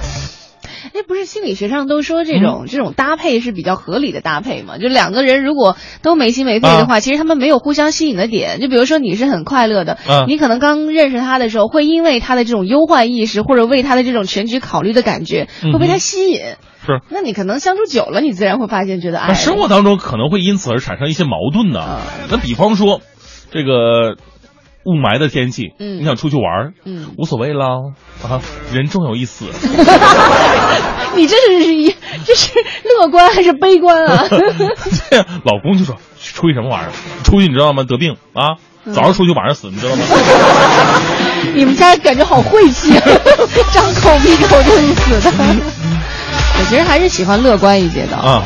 哎，不是心理学上都说这种、这种搭配是比较合理的搭配嘛？就两个人如果都没心没肺的话，其实他们没有互相吸引的点。就比如说你是很快乐的，啊你可能刚认识他的时候，会因为他的这种忧患意识或者为他的这种全局考虑的感觉，会被他吸引。是。那你可能相处久了，你自然会发现觉得哎，那生活当中可能会因此而产生一些矛盾的。那比方说，这个雾霾的天气，嗯你想出去玩儿，嗯，无所谓啦，啊，人终有一死。你这是一这是乐观还是悲观啊？对呀，老公就说出去什么玩意儿？出去你知道吗？得病啊，嗯早上出去晚上死，你知道吗？你们家感觉好晦气，啊，张口闭口就是死的。我其实还是喜欢乐观一些的。啊，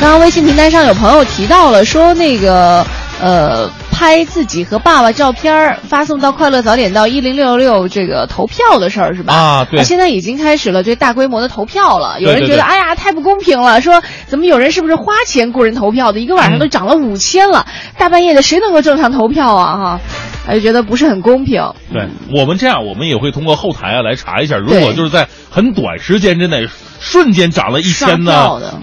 刚刚微信平台上有朋友提到了，说那个呃，拍自己和爸爸照片儿发送到快乐早点到一零六六这个投票的事儿是吧？啊对现在已经开始了这大规模的投票了。有人对对对觉得哎呀太不公平了，说怎么有人是不是花钱雇人投票的？一个晚上都涨了五千了，大半夜的谁能够正常投票啊？哈，他就觉得不是很公平。对我们这样，我们也会通过后台啊来查一下，如果就是在很短时间之内瞬间涨了一千的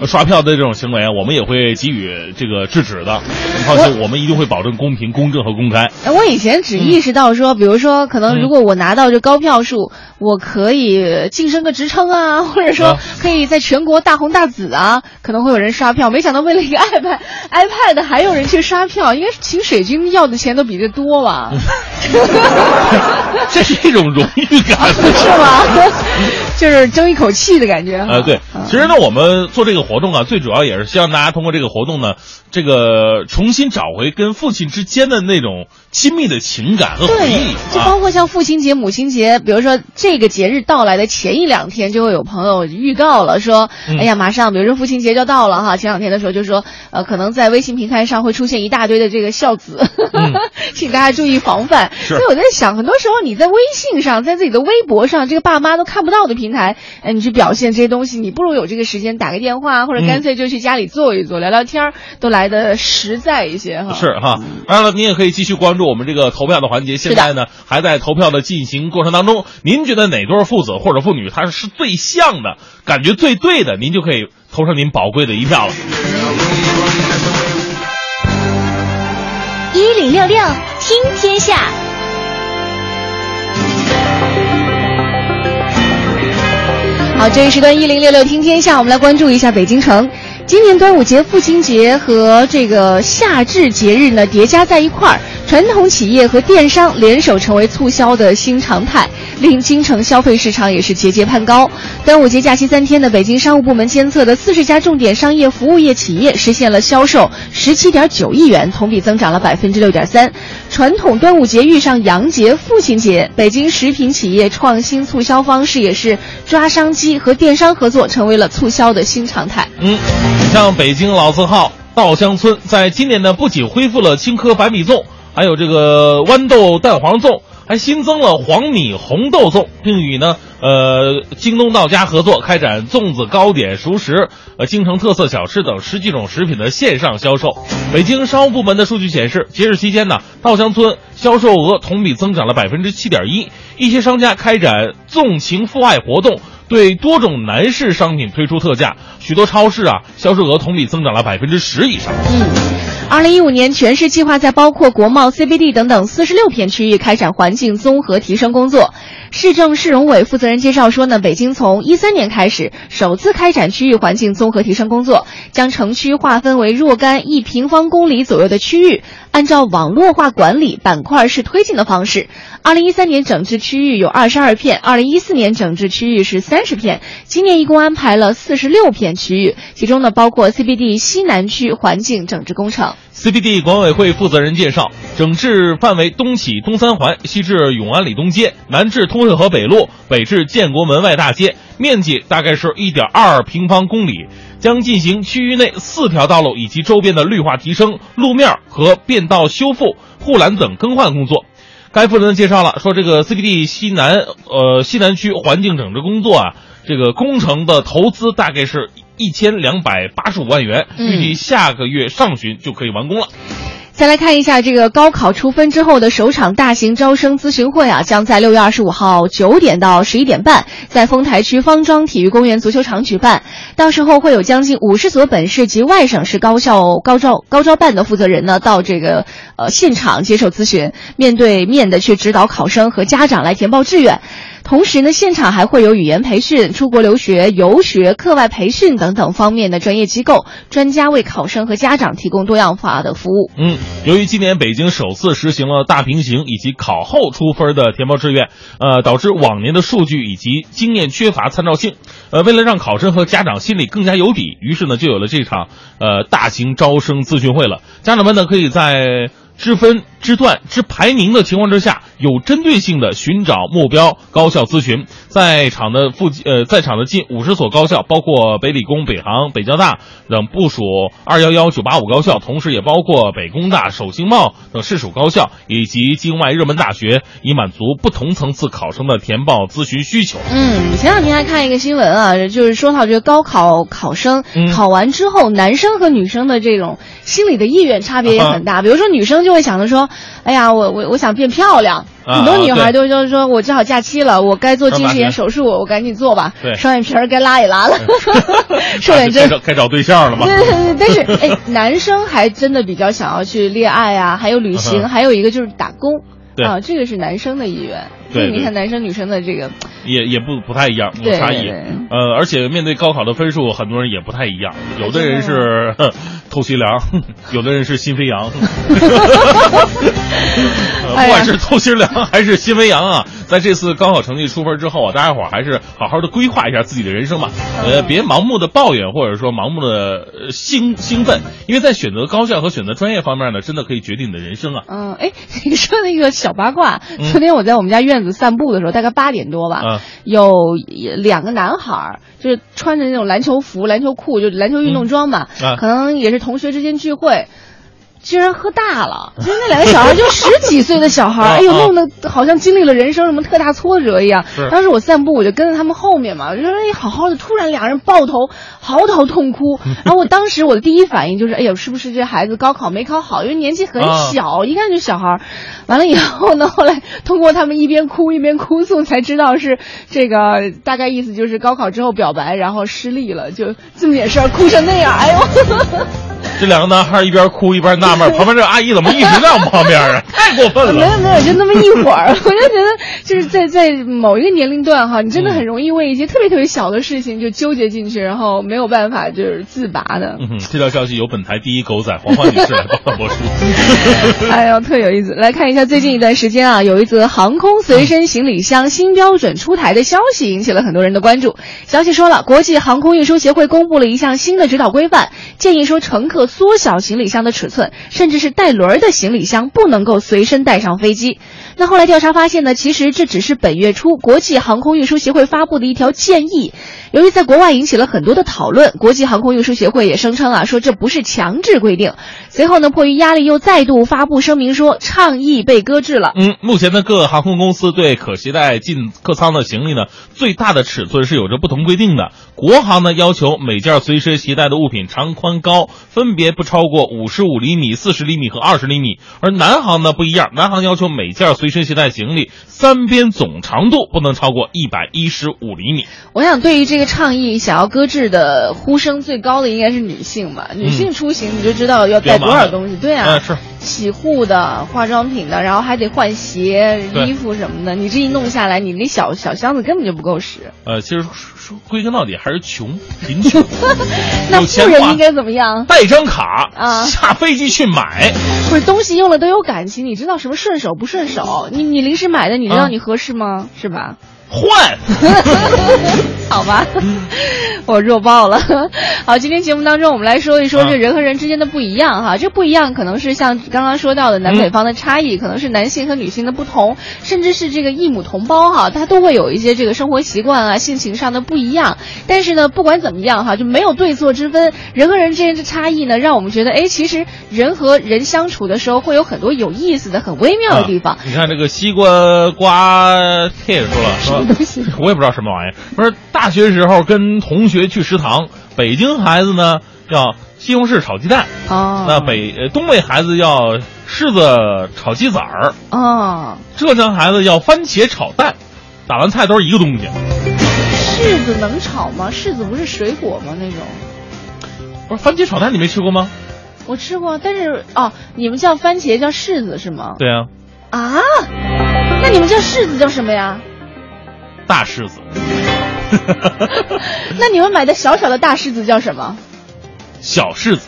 的刷票的这种行为啊，我们也会给予这个制止的。你放心，我们一定会保证公平、公正和公开。哎我以前只意识到说，比如说，可能如果我拿到这高票数，我可以晋升个职称啊，或者说啊可以在全国大红大紫啊，可能会有人刷票。没想到为了一个 iPad iPad 还有人去刷票，应该是请水军要的钱都比这多吧？这是一种荣誉感，是吗？就是争一口气的感觉。呃，对，其实呢，我们做这个活动啊，最主要也是希望大家通过这个活动呢，这个重新找回跟父亲之间的那种亲密的情感和回对忆，啊。就包括像父亲节、母亲节，比如说这个节日到来的前一两天，就会有朋友预告了，说，嗯哎呀，马上，比如说父亲节就到了哈。前两天的时候就说，呃，可能在微信平台上会出现一大堆的这个孝子，请大家注意防范。所以我在想，很多时候你在微信上，在自己的微博上，这个爸妈都看不到的平台，哎，你去表现这些东西，你不如有这个时间打个电话，或者干脆就去家里坐一坐，聊聊天儿，都来的实在一些哈。是哈，当然了，你也可以继续关注我们这个投票的环节。现在呢，还在投票的进行过程当中。您觉得哪对父子或者父女他是最像的，感觉最对的，您就可以投上您宝贵的一票了。一零六六听天下，好，这一时段一零六六听天下，我们来关注一下北京城。今年端午节、父亲节和这个夏至节日呢叠加在一块儿，传统企业和电商联手成为促销的新常态，令京城消费市场也是节节攀高。端午节假期三天呢，北京商务部门监测的四十家重点商业服务业企业实现了销售十七点九亿元，同比增长了百分之六点三。传统端午节遇上洋节、父亲节，北京食品企业创新促销方式也是抓商机和电商合作，成为了促销的新常态。嗯，像北京老字号稻香村，在今年呢，不仅恢复了青稞白米粽，还有这个豌豆蛋黄粽，还新增了黄米红豆粽，并与呢呃京东到家合作开展粽子、糕点、熟食、呃京城特色小吃等十几种食品的线上销售。北京商务部门的数据显示，节日期间呢，稻香村销售额同比增长了百分之七点一，一些商家开展纵情父爱活动。对多种男士商品推出特价，许多超市啊销售额同比增长了百分之十以上。二零一五年，全市计划在包括国贸、CBD 等等四十六片区域开展环境综合提升工作。市政市容委负责人介绍说呢，北京从一三年开始首次开展区域环境综合提升工作，将城区划分为若干一平方公里左右的区域，按照网络化管理、板块式推进的方式。二零一三年整治区域有二十二片，二零一四年整治区域是三十片，今年一共安排了四十六片区域，其中呢包括 CBD 西南区环境整治工程。CBD 管委会负责人介绍，整治范围东起东三环，西至永安里东街，南至通惠河北路，北至建国门外大街，面积大概是一点二平方公里，将进行区域内四条道路以及周边的绿化提升、路面和变道修复、护栏等更换工作。该负责人介绍了，说这个 CBD 西南呃西南区环境整治工作啊，这个工程的投资大概是一千两百八十五万元，嗯预计下个月上旬就可以完工了。再来看一下这个高考出分之后的首场大型招生咨询会啊，将在六月二十五号九点到十一点半，在丰台区方庄体育公园足球场举办。到时候会有将近五十所本市及外省市高校高招高招办的负责人呢，到这个呃现场接受咨询，面对面的去指导考生和家长来填报志愿。同时呢，现场还会有语言培训、出国留学、游学、课外培训等等方面的专业机构专家为考生和家长提供多样化的服务。嗯，由于今年北京首次实行了大平行以及考后出分的填报志愿，呃，导致往年的数据以及经验缺乏参照性。呃，为了让考生和家长心里更加有底，于是呢，就有了这场呃大型招生咨询会了。家长们呢，可以在知分、知段、之排名的情况之下，有针对性的寻找目标高校咨询。在场的附近呃，在场的近五十所高校，包括北理工、北航、北交大等部属二幺幺、九八五高校，同时也包括北工大、首经贸等市属高校以及境外热门大学，以满足不同层次考生的填报咨询需求。嗯，前两天还看一个新闻啊，就是说到这个高考考生、嗯考完之后，男生和女生的这种心理的意愿差别也很大。比如说女生就会想着说，哎呀，我我我想变漂亮。啊很多女孩对都就是说我正好假期了，我该做近视眼手术，我赶紧做吧。对双眼皮儿该拉也拉了，瘦脸针该找对象了吗？对对对，但是哎，男生还真的比较想要去恋爱啊，还有旅行，还有一个就是打工。对啊，这个是男生的意愿。对你看男生女生的这个，也也不不太一样，有差异。呃，而且面对高考的分数，很多人也不太一样。有的人是 哼偷袭梁，有的人是心飞扬。不管是透心凉还是心飞扬啊，在这次高考成绩出分之后啊，大家伙儿还是好好的规划一下自己的人生吧。呃，别盲目的抱怨，或者说盲目的呃兴兴奋，因为在选择高校和选择专业方面呢，真的可以决定你的人生啊。嗯，哎，你说那个小八卦，嗯昨天我在我们家院子散步的时候，大概八点多吧，嗯有两个男孩儿，就是穿着那种篮球服、篮球裤，就篮球运动装嘛，啊可能也是同学之间聚会。居然喝大了，其实那两个小孩，就十几岁的小孩，啊 哎呦，啊弄得好像经历了人生什么特大挫折一样。当时我散步，我就跟在他们后面嘛，我就说哎，好好的，突然两人抱头嚎啕痛哭。然后我当时我的第一反应就是，哎呦，是不是这孩子高考没考好？因为年纪很啊小，一看就小孩儿。完了以后呢，后来通过他们一边哭一边哭诉，才知道是这个大概意思就是高考之后表白，然后失利了，就这么点事儿，哭成那样，哎呦。这两个男孩一边哭一边纳闷，旁边这个阿姨怎么一直在我们旁边啊？太过分了！没有没有，就那么一会儿，我就觉得就是在在某一个年龄段哈，你真的很容易为一些特别特别小的事情就纠结进去，然后没有办法就是自拔的。嗯哼，这条消息由本台第一狗仔黄欢女士播出。哎呦，特有意思！来看一下最近一段时间啊，有一则航空随身行李箱新标准出台的消息，引起了很多人的关注。消息说了，国际航空运输协会公布了一项新的指导规范，建议说乘客缩小行李箱的尺寸，甚至是带轮儿的行李箱不能够随身带上飞机。那后来调查发现呢，其实这只是本月初国际航空运输协会发布的一条建议。由于在国外引起了很多的讨论，国际航空运输协会也声称啊，说这不是强制规定。随后呢，迫于压力又再度发布声明说，倡议被搁置了。嗯，目前呢，各航空公司对可携带进客舱的行李呢，最大的尺寸是有着不同规定的。国航呢要求每件随身携带的物品长宽高分别不超过五十五厘米、四十厘米和二十厘米，而南航呢不一样，南航要求每件随身携带行李三边总长度不能超过一百一十五厘米。我想，对于这个倡议想要搁置的呼声最高的应该是女性吧？女性出行你就知道要带多少东西，对啊，嗯是洗护的、化妆品的，然后还得换鞋、衣服什么的。你这一弄下来，你那小小箱子根本就不够使。呃，其实归根到底还是穷，贫穷。那富人应该怎么样？带张卡啊下飞机去买。不是东西用了都有感情，你知道什么顺手不顺手？你你临时买的，你知道啊你合适吗？是吧？换，好吧，我弱爆了。好，今天节目当中，我们来说一说啊这人和人之间的不一样哈。这不一样可能是像刚刚说到的南北方的差异，可能是男性和女性的不同，甚至是这个异母同胞哈，他都会有一些这个生活习惯啊、性情上的不一样。但是呢，不管怎么样哈，就没有对错之分。人和人之间的差异呢，让我们觉得，哎，其实人和人相处的时候会有很多有意思的、很微妙的地方。啊你看这个西瓜瓜贴说了，说东西我也不知道什么玩意儿。说大学时候跟同学去食堂，北京孩子呢要西红柿炒鸡蛋，哦，那北呃东北孩子要柿子炒鸡仔儿，哦，浙江孩子要番茄炒蛋，打完菜都是一个东西。柿子能炒吗？柿子不是水果吗？那种不是番茄炒蛋，你没吃过吗？我吃过，但是哦，你们叫番茄叫柿子是吗？对啊，啊，那你们叫柿子叫什么呀？大柿子，那你们买的小小的大柿子叫什么？小柿子。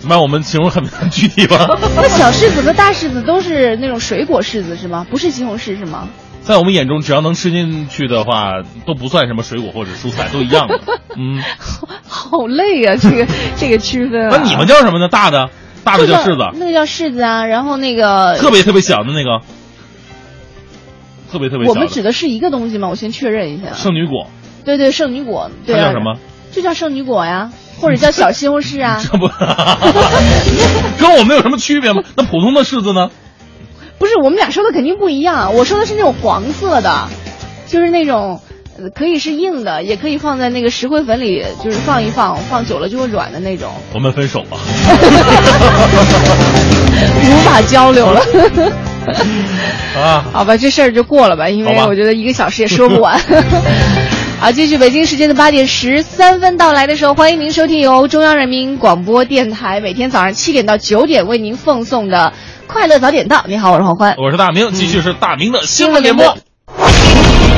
怎么样？我们形容很很具体吧？那小柿子和大柿子都是那种水果柿子是吗？不是西红柿是吗？在我们眼中，只要能吃进去的话，都不算什么水果或者蔬菜，都一样的。嗯，好累啊，这个这个区分、啊。那你们叫什么呢？大的，大的叫柿子，那个叫柿子啊。然后那个特别特别小的那个，特别特别小。我们指的是一个东西吗？我先确认一下。圣女果。对对，圣女果。对它叫什么？就叫圣女果呀，或者叫小西红柿啊。这不，跟我们有什么区别吗？那普通的柿子呢？不是，我们俩说的肯定不一样。我说的是那种黄色的，就是那种呃可以是硬的，也可以放在那个石灰粉里，就是放一放，放久了就会软的那种。我们分手吧。无法交流了。啊，好吧，这事儿就过了吧，因为我觉得一个小时也说不完。好，继续北京时间的八点十三分到来的时候，欢迎您收听由中央人民广播电台每天早上七点到九点为您奉送的。快乐早点到，你好，我是黄欢，我是大明，继续是大明的新闻联播，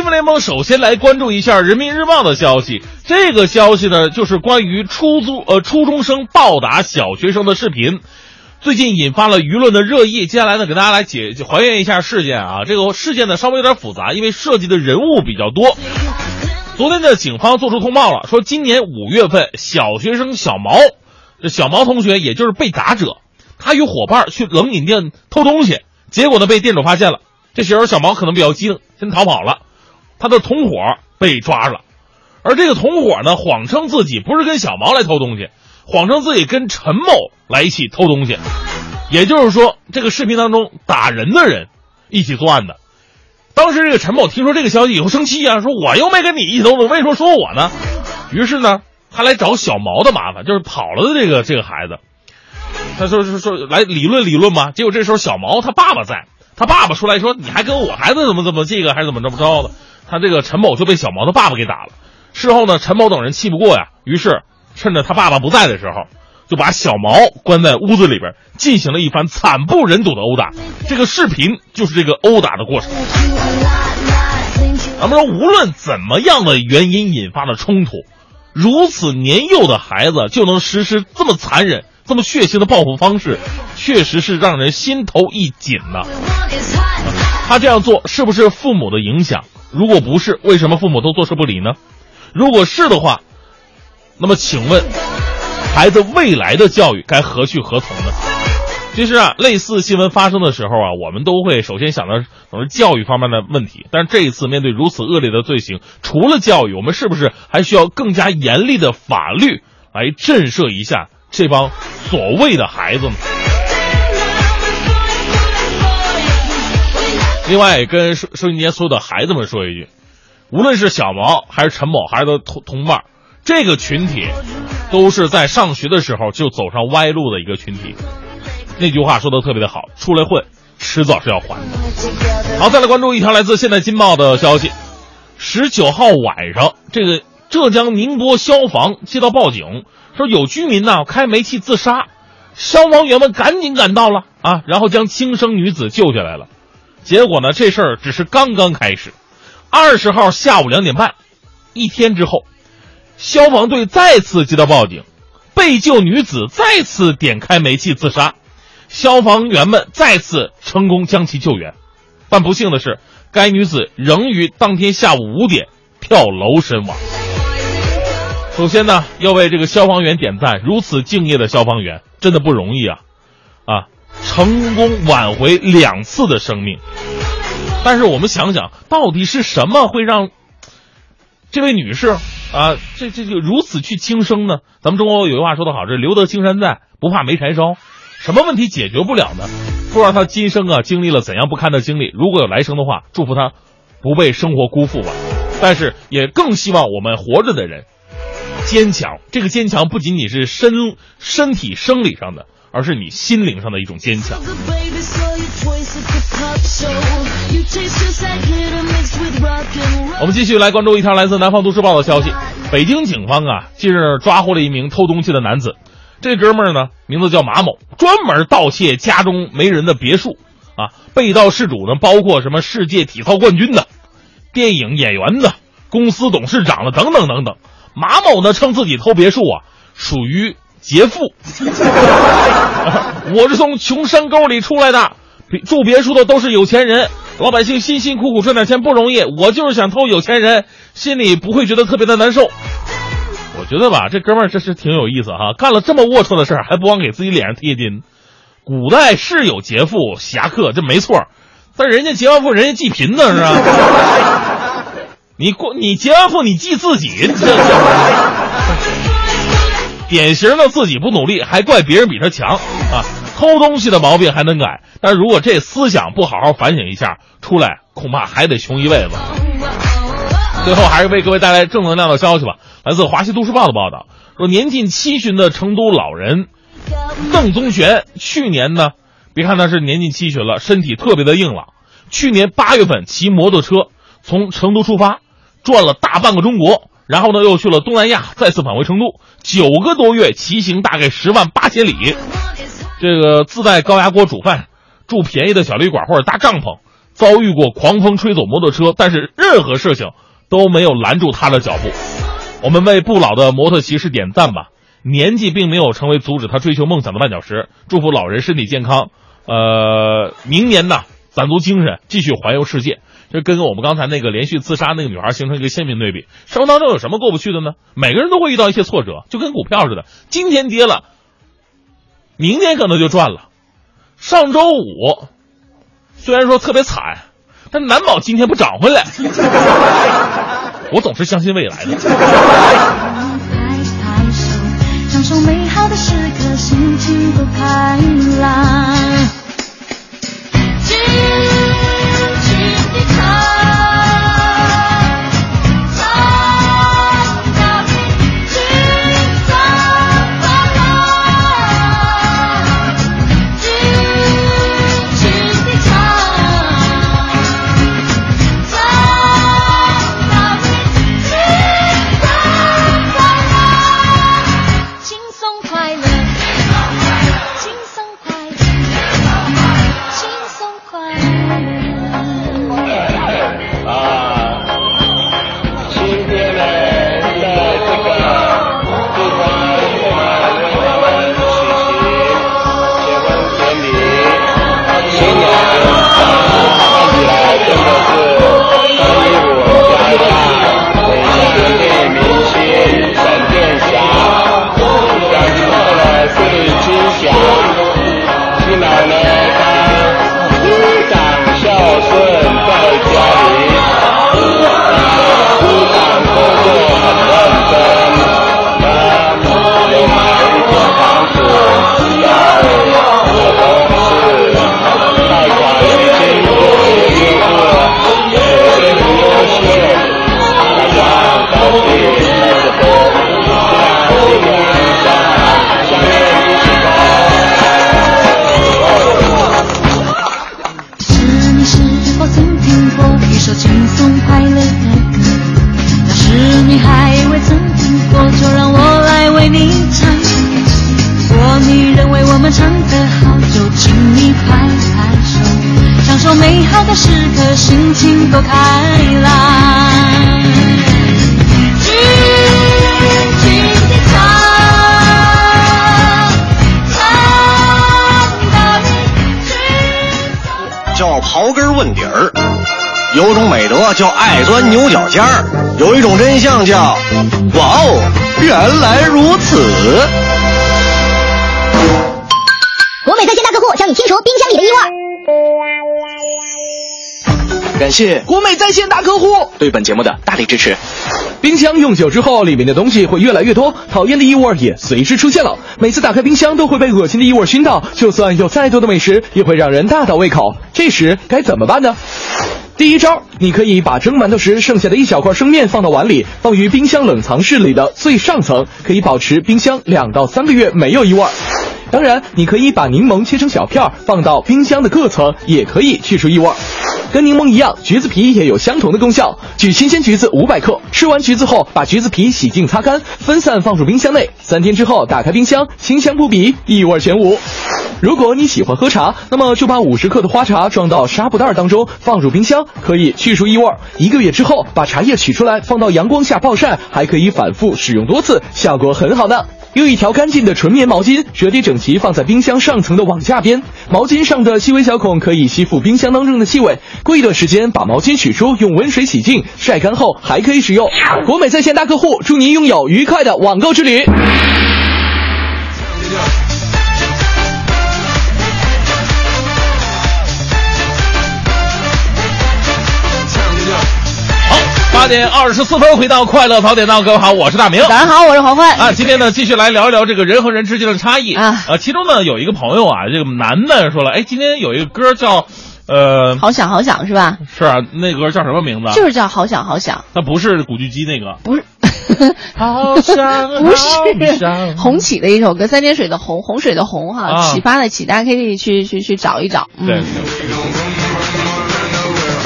新闻联盟首先来关注一下《人民日报》的消息。这个消息呢，就是关于出租呃初中生暴打小学生的视频，最近引发了舆论的热议。接下来呢，给大家来解还原一下事件啊。这个事件呢稍微有点复杂，因为涉及的人物比较多。昨天呢，警方做出通报了，说今年五月份，小学生小毛，小毛同学也就是被打者，他与伙伴去冷饮店偷东西，结果呢被店主发现了。这时候小毛可能比较激动，先逃跑了。他的同伙被抓了，而这个同伙呢，谎称自己不是跟小毛来偷东西，谎称自己跟陈某来一起偷东西。也就是说，这个视频当中打人的人一起作案的。当时这个陈某听说这个消息以后生气啊，说我又没跟你一起偷东西，为什么说我呢？于是呢，他来找小毛的麻烦，就是跑了的这个这个孩子。他说说说来理论理论嘛。结果这时候小毛他爸爸在，他爸爸出来说你还跟我孩子怎么怎么这个还是怎么怎么着的。他这个陈某就被小毛的爸爸给打了。事后呢，陈某等人气不过呀，于是趁着他爸爸不在的时候，就把小毛关在屋子里边，进行了一番惨不忍睹的殴打。这个视频就是这个殴打的过程。咱们说，无论怎么样的原因引发的冲突，如此年幼的孩子就能实施这么残忍、这么血腥的报复方式，确实是让人心头一紧呐。他这样做是不是父母的影响？如果不是，为什么父母都坐视不理呢？如果是的话，那么请问，孩子未来的教育该何去何从呢？其实啊，类似新闻发生的时候啊，我们都会首先想到可是教育方面的问题。但是这一次面对如此恶劣的罪行，除了教育，我们是不是还需要更加严厉的法律来震慑一下这帮所谓的孩子呢？另外，跟收收音机前所有的孩子们说一句：无论是小毛还是陈某，还是他同同伴，这个群体都是在上学的时候就走上歪路的一个群体。那句话说的特别的好，出来混，迟早是要还的。好，再来关注一条来自《现代金报》的消息：十九号晚上，这个浙江宁波消防接到报警，说有居民呢开煤气自杀，消防员们赶紧赶到了啊，然后将轻生女子救下来了。结果呢，这事儿只是刚刚开始。二十号下午两点半，一天之后，消防队再次接到报警，被救女子再次点开煤气自杀，消防员们再次成功将其救援，但不幸的是，该女子仍于当天下午五点跳楼身亡。首先呢，要为这个消防员点赞，如此敬业的消防员真的不容易啊，成功挽回两次的生命。但是我们想想，到底是什么会让这位女士啊，这这就如此去轻生呢？咱们中国有句话说得好，这留得青山在，不怕没柴烧。什么问题解决不了呢？不知道她今生啊经历了怎样不堪的经历。如果有来生的话，祝福她不被生活辜负吧。但是也更希望我们活着的人坚强。这个坚强不仅仅是身身体生理上的，而是你心灵上的一种坚强。我们继续来关注一条来自南方都市报的消息：北京警方啊，近日抓获了一名偷东西的男子。这哥们儿呢，名字叫马某，专门盗窃家中没人的别墅。啊，被盗事主呢，包括什么世界体操冠军的、电影演员的、公司董事长的等等等等。马某呢，称自己偷别墅啊，属于劫富。我是从穷山沟里出来的，住别墅的都是有钱人，老百姓辛辛苦苦赚点钱不容易，我就是想偷有钱人，心里不会觉得特别的难受。我觉得吧，这哥们儿这是挺有意思哈，干了这么龌龊的事儿，还不忘给自己脸上贴金。古代是有劫富侠客，这没错，但人家劫完富，人家济贫呢，是吧？你过你劫完富，你济自己，这这典型的自己不努力，还怪别人比他强啊！偷东西的毛病还能改，但如果这思想不好好反省一下，出来恐怕还得穷一辈子。最后还是为各位带来正能量的消息吧。来自《华西都市报》的报道说，年近七旬的成都老人邓宗玄，去年呢，别看他是年近七旬了，身体特别的硬朗。去年八月份骑摩托车从成都出发，转了大半个中国，然后呢又去了东南亚，再次返回成都，九个多月骑行大概十万八千里。这个自带高压锅煮饭，住便宜的小旅馆或者搭帐篷，遭遇过狂风吹走摩托车，但是任何事情。都没有拦住他的脚步。我们为不老的摩托骑士点赞吧！年纪并没有成为阻止他追求梦想的绊脚石。祝福老人身体健康，呃，明年呢，攒足精神继续环游世界。这跟我们刚才那个连续自杀那个女孩形成一个鲜明对比。生活当中有什么过不去的呢？每个人都会遇到一些挫折，就跟股票似的，今天跌了，明天可能就赚了。上周五虽然说特别惨。但难保今天不涨回来。我总是相信未来的。享受美好的时刻，心情多开朗。叫爱钻牛角尖儿，有一种真相叫哇哦，原来如此。国美在线大客户向你清除冰箱里的异味。感谢国美在线大客户对本节目的大力支持。冰箱用久之后，里面的东西会越来越多，讨厌的异味也随之出现了。每次打开冰箱都会被恶心的异味熏到，就算有再多的美食，也会让人大倒胃口。这时该怎么办呢？第一招，你可以把蒸馒头时剩下的一小块生面放到碗里，放于冰箱冷藏室里的最上层，可以保持冰箱两到三个月没有异味。当然，你可以把柠檬切成小片儿，放到冰箱的各层，也可以去除异味。跟柠檬一样，橘子皮也有相同的功效。取新鲜橘子五百克，吃完橘子后把橘子皮洗净擦干，分散放入冰箱内。三天之后打开冰箱，清香扑鼻，异味全无。如果你喜欢喝茶，那么就把五十克的花茶装到纱布袋当中，放入冰箱，可以去除异味。一个月之后，把茶叶取出来，放到阳光下暴晒，还可以反复使用多次，效果很好呢。用一条干净的纯棉毛巾折叠整齐，放在冰箱上层的网架边。毛巾上的细微小孔可以吸附冰箱当中的气味。过一段时间，把毛巾取出，用温水洗净，晒干后还可以使用。国美在线大客户，祝您拥有愉快的网购之旅。点二十四分，回到快乐早点到，各位好，我是大明。早上好，我是黄欢。啊，今天呢，继续来聊一聊这个人和人之间的差异啊。呃，其中呢有一个朋友啊，这个男的说了，哎，今天有一个歌叫，呃，好想好想是吧？是啊，那歌叫什么名字？就是叫好想好想。那不是古巨基那个，不是，好想 不好是想 红起的一首歌，三点水的红，洪水的洪哈，啊启发的启，大家可以去去去找一找。嗯对，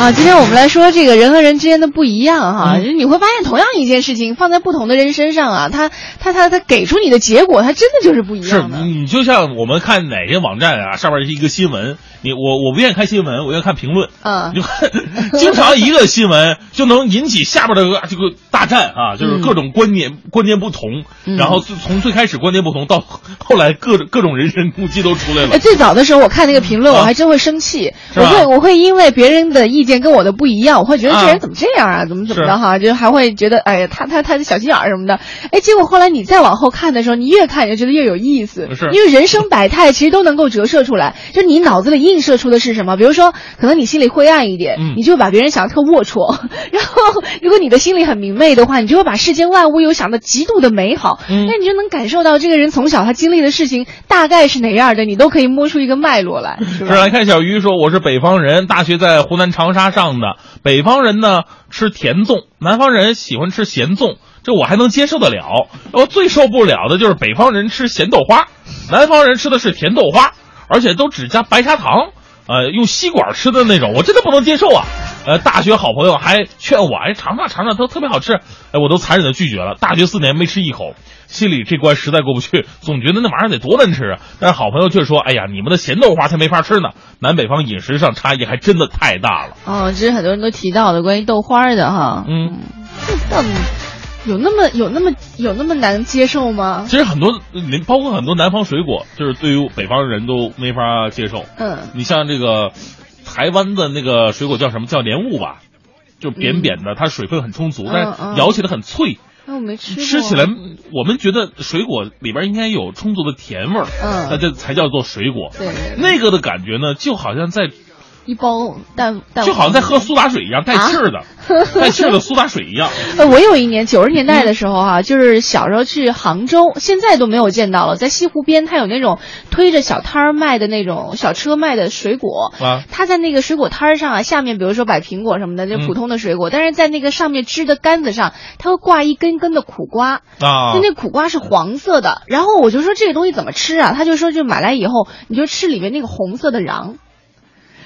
啊，今天我们来说这个人和人之间的不一样哈，嗯就是你会发现同样一件事情放在不同的人身上啊，他他他他给出你的结果，他真的就是不一样的。你就像我们看哪些网站啊，上面是一个新闻，你我我不愿意看新闻，我愿意看评论。嗯 你就看，经常一个新闻就能引起下边的这个大战啊，就是各种观点、观点不同，嗯然后自从最开始观点不同到后来各种各种人身攻击都出来了哎，。最早的时候我看那个评论，啊我还真会生气，我会我会因为别人的意见跟我的不一样，我会觉得这啊人怎么这样啊，怎么怎么的哈，就还会觉得哎呀，他他他的小心眼儿什么的。哎，结果后来你再往后看的时候，你越看你就觉得越有意思，是因为人生百态其实都能够折射出来，就你脑子里映射出的是什么？比如说，可能你心里灰暗一点，嗯你就把别人想的特龌龊，然后如果你的心里很明媚的话，你就会把世间万物又想的极度的美好，嗯那你就能感受到这个人从小他经历的事情大概是哪样的，你都可以摸出一个脉络来，是是？来看小鱼说我是北方人，大学在湖南长沙上的。北方人呢吃甜粽，南方人喜欢吃咸粽，这我还能接受得了。我最受不了的就是北方人吃咸豆花，南方人吃的是甜豆花，而且都只加白砂糖，呃，用吸管吃的那种，我真的不能接受啊。呃，大学好朋友还劝我，哎，尝尝尝尝，都特别好吃，哎，我都残忍的拒绝了。大学四年没吃一口，心里这关实在过不去，总觉得那玩意儿得多难吃啊。但是好朋友却说，哎呀，你们的咸豆花才没法吃呢。南北方饮食上差异还真的太大了。哦，这是很多人都提到的关于豆花的哈，嗯，有那么有那么有那么难接受吗？其实很多，你包括很多南方水果，就是对于北方人都没法接受。嗯，你像这个台湾的那个水果叫什么？叫莲雾吧，就扁扁的，它水分很充足，但是咬起来很脆。那我没吃过。吃起来，我们觉得水果里边应该有充足的甜味儿，嗯那这才叫做水果。对那个的感觉呢，就好像在，一包蛋蛋，就好像在喝苏打水一样，带气儿的，带气儿的苏打水一样。呃，我有一年九十年代的时候哈、就是小时候去杭州，现在都没有见到了，在西湖边，它有那种推着小摊儿卖的那种小车卖的水果。啊，它在那个水果摊儿上啊，下面比如说摆苹果什么的，就嗯普通的水果，但是在那个上面支的杆子上，它会挂一根根的苦瓜。啊就，那苦瓜是黄色的，然后我就说这个东西怎么吃啊？他就说就买来以后，你就吃里面那个红色的瓤。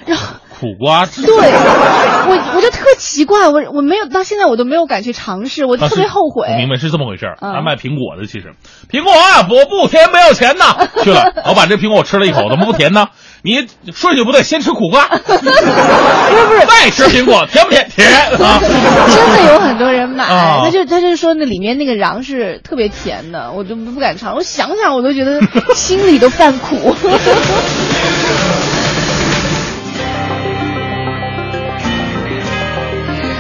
然后苦瓜对，我我就特奇怪，我我没有到现在我都没有敢去尝试，我特别后悔。我明白是这么回事儿。嗯他卖苹果的，其实苹果啊，我不甜没有钱呐。去了，老板这苹果我吃了一口，怎么不甜呢？你顺序不对，先吃苦瓜，不是不是再吃苹果，甜不甜？甜啊！真的有很多人买，啊他就他就说那里面那个瓤是特别甜的，我就不敢尝。我想想我都觉得心里都犯苦。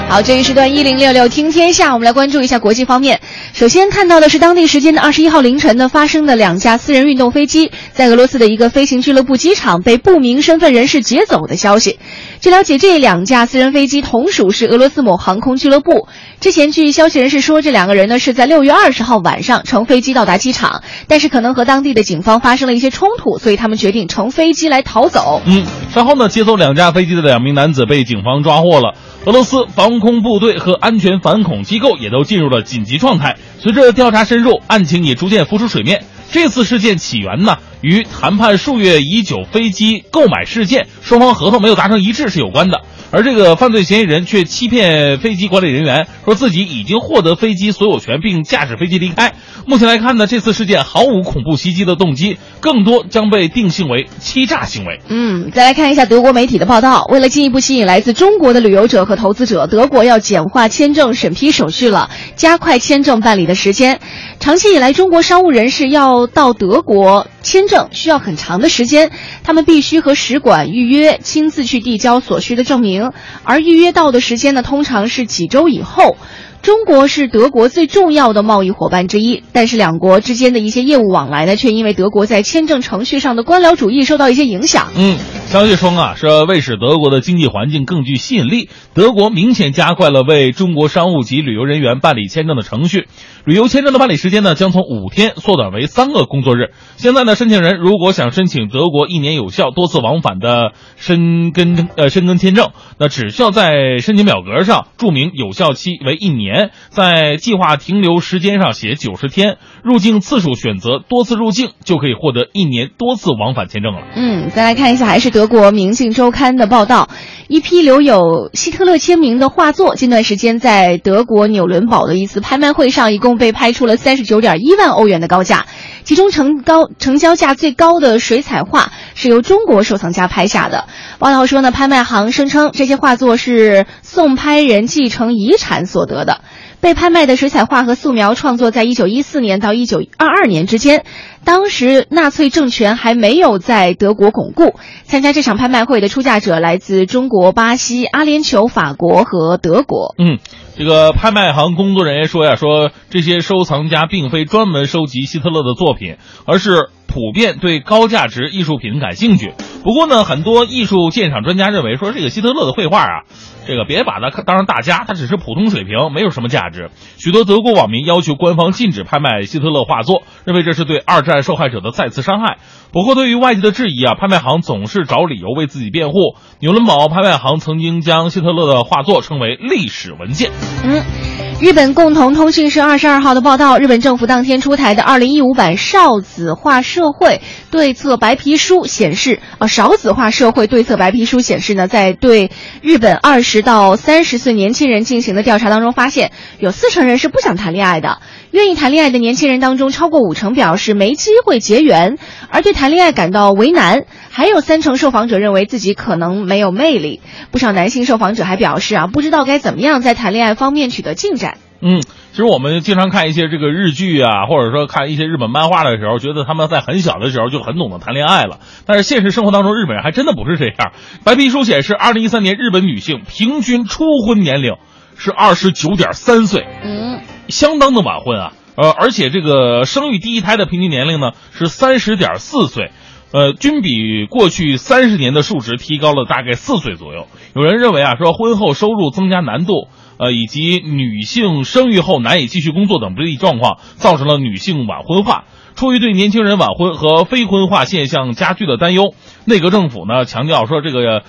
好，这一时段一零六六听天下，我们来关注一下国际方面。首先看到的是当地时间的二十一号凌晨呢发生的两架私人运动飞机在俄罗斯的一个飞行俱乐部机场被不明身份人士劫走的消息。据了解，这两架私人飞机同属是俄罗斯某航空俱乐部。之前据消息人士说，这两个人呢是在六月二十号晚上乘飞机到达机场，但是可能和当地的警方发生了一些冲突，所以他们决定乘飞机来逃走。嗯，稍后呢，接走两架飞机的两名男子被警方抓获了。俄罗斯防空部队和安全反恐机构也都进入了紧急状态。随着调查深入，案情也逐渐浮出水面。这次事件起源呢，与谈判数月已久飞机购买事件，双方合同没有达成一致是有关的。而这个犯罪嫌疑人却欺骗飞机管理人员，说自己已经获得飞机所有权，并驾驶飞机离开。目前来看呢，这次事件毫无恐怖袭击的动机，更多将被定性为欺诈行为。嗯，再来看一下德国媒体的报道。为了进一步吸引来自中国的旅游者和投资者，德国要简化签证审批手续了，加快签证办理的时间。长期以来，中国商务人士要到德国签证需要很长的时间，他们必须和使馆预约，亲自去递交所需的证明，而预约到的时间呢，通常是几周以后。中国是德国最重要的贸易伙伴之一，但是两国之间的一些业务往来呢，却因为德国在签证程序上的官僚主义受到一些影响。嗯，消息称啊，是为使德国的经济环境更具吸引力，德国明显加快了为中国商务及旅游人员办理签证的程序。旅游签证的办理时间呢，将从五天缩短为三个工作日。现在呢，申请人如果想申请德国一年有效、多次往返的申根呃申根签证，那只需要在申请表格上注明有效期为一年，在计划停留时间上写九十天，入境次数选择多次入境，就可以获得一年多次往返签证了。嗯，再来看一下，还是德国《明镜周刊》的报道，一批留有希特勒签名的画作，近段时间在德国纽伦堡的一次拍卖会上，一共被拍出了三十九点一万欧元的高价，其中成高成交价最高的水彩画是由中国收藏家拍下的。报道说呢，拍卖行声称这些画作是送拍人继承遗产所得的。被拍卖的水彩画和素描创作在一九一四年到一九二二年之间，当时纳粹政权还没有在德国巩固。参加这场拍卖会的出价者来自中国、巴西、阿联酋、法国和德国。嗯，这个拍卖行工作人员说呀，说这些收藏家并非专门收集希特勒的作品，而是普遍对高价值艺术品感兴趣。不过呢，很多艺术鉴赏专家认为说，这个希特勒的绘画啊，这个别把它当成大家，它只是普通水平，没有什么价值。许多德国网民要求官方禁止拍卖希特勒画作，认为这是对二战受害者的再次伤害。不过，对于外界的质疑啊，拍卖行总是找理由为自己辩护。纽伦堡拍卖行曾经将希特勒的画作称为历史文件。嗯。日本共同通讯社二十二号的报道，日本政府当天出台的二零一五版少子化社会对策白皮书显示，啊，少子化社会对策白皮书显示呢，在对日本二十到三十岁年轻人进行的调查当中，发现有四成人是不想谈恋爱的。愿意谈恋爱的年轻人当中，超过五成表示没机会结缘，而对谈恋爱感到为难。还有三成受访者认为自己可能没有魅力。不少男性受访者还表示啊，不知道该怎么样在谈恋爱方面取得进展。嗯，其实我们经常看一些这个日剧啊，或者说看一些日本漫画的时候，觉得他们在很小的时候就很懂得谈恋爱了。但是现实生活当中，日本人还真的不是这样。白皮书显示，二零一三年日本女性平均初婚年龄是二十九点三岁，嗯，相当的晚婚啊。呃，而且这个生育第一胎的平均年龄呢是三十点四岁，呃，均比过去三十年的数值提高了大概四岁左右。有人认为啊，说婚后收入增加难度。呃，以及女性生育后难以继续工作等不利状况，造成了女性晚婚化。出于对年轻人晚婚和非婚化现象加剧的担忧，内阁政府呢强调说，这个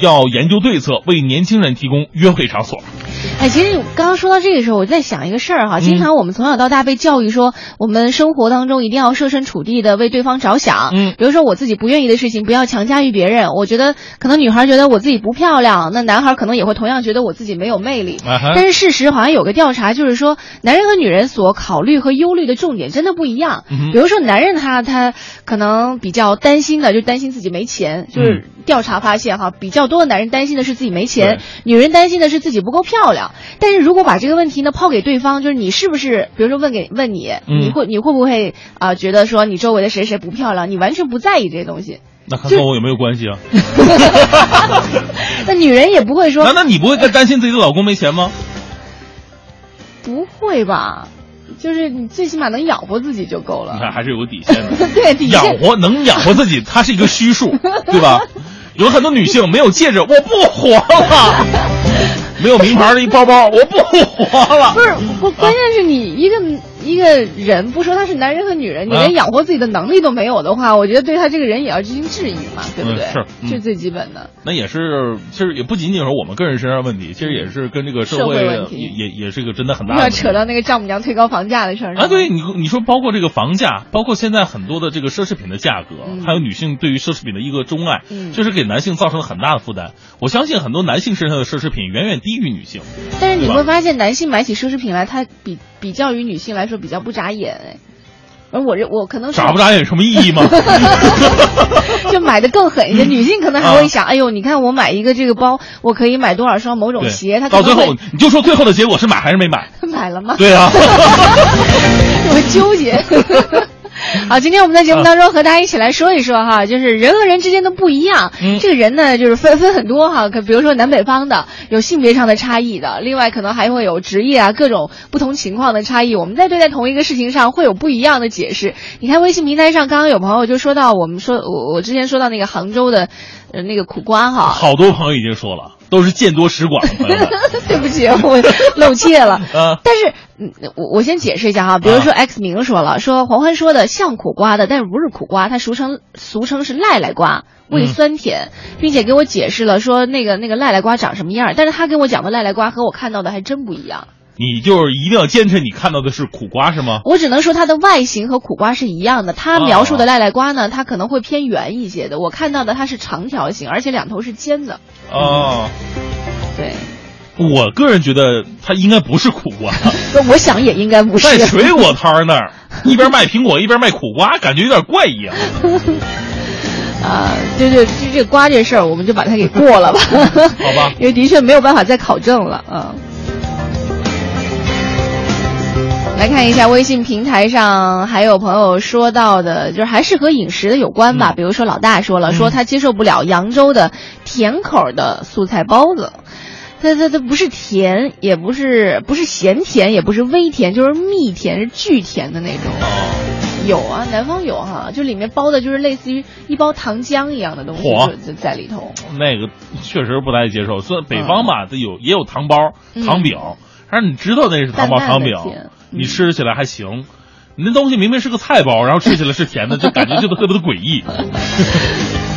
要研究对策，为年轻人提供约会场所。哎，其实刚刚说到这个时候，我在想一个事儿哈。经常我们从小到大被教育说，我们生活当中一定要设身处地的为对方着想。嗯，比如说我自己不愿意的事情，不要强加于别人。我觉得可能女孩觉得我自己不漂亮，那男孩可能也会同样觉得我自己没有魅力。啊哈但是事实好像有个调查，就是说男人和女人所考虑和忧虑的重点真的不一样。嗯比如说男人他他可能比较担心的，就担心自己没钱，就是调查发现哈，比较多的男人担心的是自己没钱，女人担心的是自己不够漂亮。但是如果把这个问题呢抛给对方，就是你是不是，比如说问给问你，嗯你会你会不会啊、觉得说你周围的谁谁不漂亮，你完全不在意这些东西？那他跟我有没有关系啊？那女人也不会说难道你不会担担心自己的老公没钱吗？不会吧？就是你最起码能养活自己就够了。你看还是有个底线的。对，底线养活能养活自己，它是一个虚数，对吧？有很多女性没有戒指，我不活了；没有名牌的一包包，我不活了。不是，关关键是你一个、一个人，不说他是男人和女人，你啊连养活自己的能力都没有的话，我觉得对他这个人也要进行质疑嘛，对不对？嗯是嗯这是最基本的。那也是，其实也不仅仅是我们个人身上问题，其实也是跟这个社社会会问题也也也是一个真的很大的扯到那个丈母娘推高房价的事儿啊，对你，你说包括这个房价，包括现在很多的这个奢侈品的价格，嗯还有女性对于奢侈品的一个钟爱，嗯这是给男性造成了很大的负担。我相信很多男性身上的奢侈品远远低于女性。但是你会发现，男性买起奢侈品来，他比比较于女性来说比较不眨眼哎。而我这我可能是眨不眨眼有什么意义吗？就买的更狠一些，女性可能还会想，哎呦，你看我买一个这个包，我可以买多少双某种鞋，她可能会到最后你就说最后的结果是买还是没买？买了吗？对啊，我纠结。好，今天我们在节目当中和大家一起来说一说哈，就是人和人之间的不一样。嗯这个人呢，就是分分很多哈，可比如说南北方的，有性别上的差异的，另外可能还会有职业啊各种不同情况的差异。我们在对待同一个事情上会有不一样的解释。你看微信平台上，刚刚有朋友就说到，我们说我我之前说到那个杭州的，呃那个苦瓜哈，好多朋友已经说了，都是见多识广。对不起，我露怯了。啊但是，嗯，我我先解释一下哈，比如说 X 明说了，说黄欢说的像苦瓜的，但是不是苦瓜，它俗称俗称是赖赖瓜，味酸甜，并且给我解释了说那个那个赖赖瓜长什么样儿，但是他给我讲的赖赖瓜和我看到的还真不一样。你就是一定要坚持你看到的是苦瓜是吗？我只能说它的外形和苦瓜是一样的，它描述的赖赖瓜呢，它可能会偏圆一些的，我看到的它是长条形，而且两头是尖的。哦，对，我个人觉得它应该不是苦瓜，我想也应该不是。在水果摊儿那儿 一边卖苹果一边卖苦瓜，感觉有点怪异啊。啊，对对，就这瓜这事儿，我们就把它给过了吧，好吧因为的确没有办法再考证了，嗯。来看一下微信平台上还有朋友说到的，就是还是和饮食的有关吧。比如说老大说了，说他接受不了扬州的甜口的素菜包子，它它它不是甜，也不是不是咸甜，也不是微甜，就是蜜甜，是巨甜的那种。有啊，南方有哈、就里面包的就是类似于一包糖浆一样的东西嚯就就在里头。那个确实不太接受。虽然北方吧，它有也有糖包、嗯糖饼，但是你知道那是糖包、糖饼你吃起来还行。你那东西明明是个菜包，然后吃起来是甜的，就感觉就特别的诡异。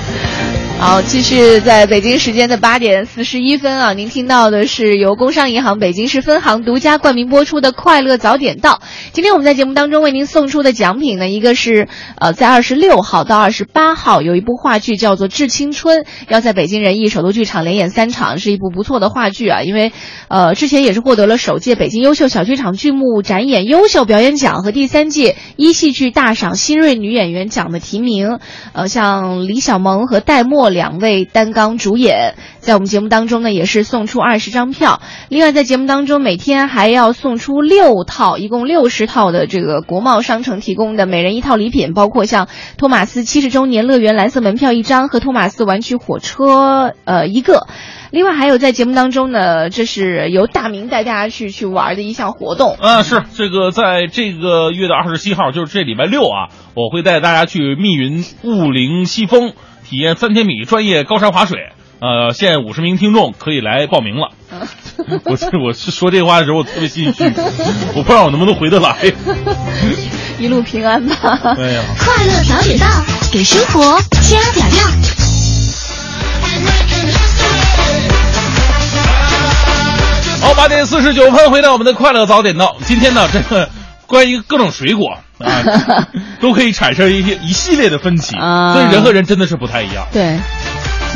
好，继续在北京时间的八点四十一分啊，您听到的是由工商银行北京市分行独家冠名播出的《快乐早点到》。今天我们在节目当中为您送出的奖品呢，一个是呃，在二十六号到二十八号有一部话剧叫做《致青春》，要在北京人艺首都剧场连演三场，是一部不错的话剧啊。因为呃，之前也是获得了首届北京优秀小剧场剧目展演优秀表演奖和第三届一戏剧大赏新锐女演员奖的提名。呃，像李小萌和戴墨两位担纲主演，在我们节目当中呢，也是送出二十张票。另外，在节目当中每天还要送出六套，一共六十套的这个国贸商城提供的每人一套礼品，包括像托马斯七十周年乐园蓝色门票一张和托马斯玩具火车呃一个。另外还有在节目当中呢，这是由大明带大家去去玩的一项活动。啊，是这个，在这个月的二十七号，就是这礼拜六啊，我会带大家去密云雾灵西峰体验三千米专业高山滑水。呃，现五十名听众可以来报名了。我是我是说这话的时候，我特别心虚，我不知道我能不能回得来。一路平安吧。哎呀，快乐早点到，给生活加点料。好，八点四十九分，回到我们的快乐早点到。今天呢，这个关于各种水果啊，都可以产生一些一系列的分歧，啊所以人和人真的是不太一样。对，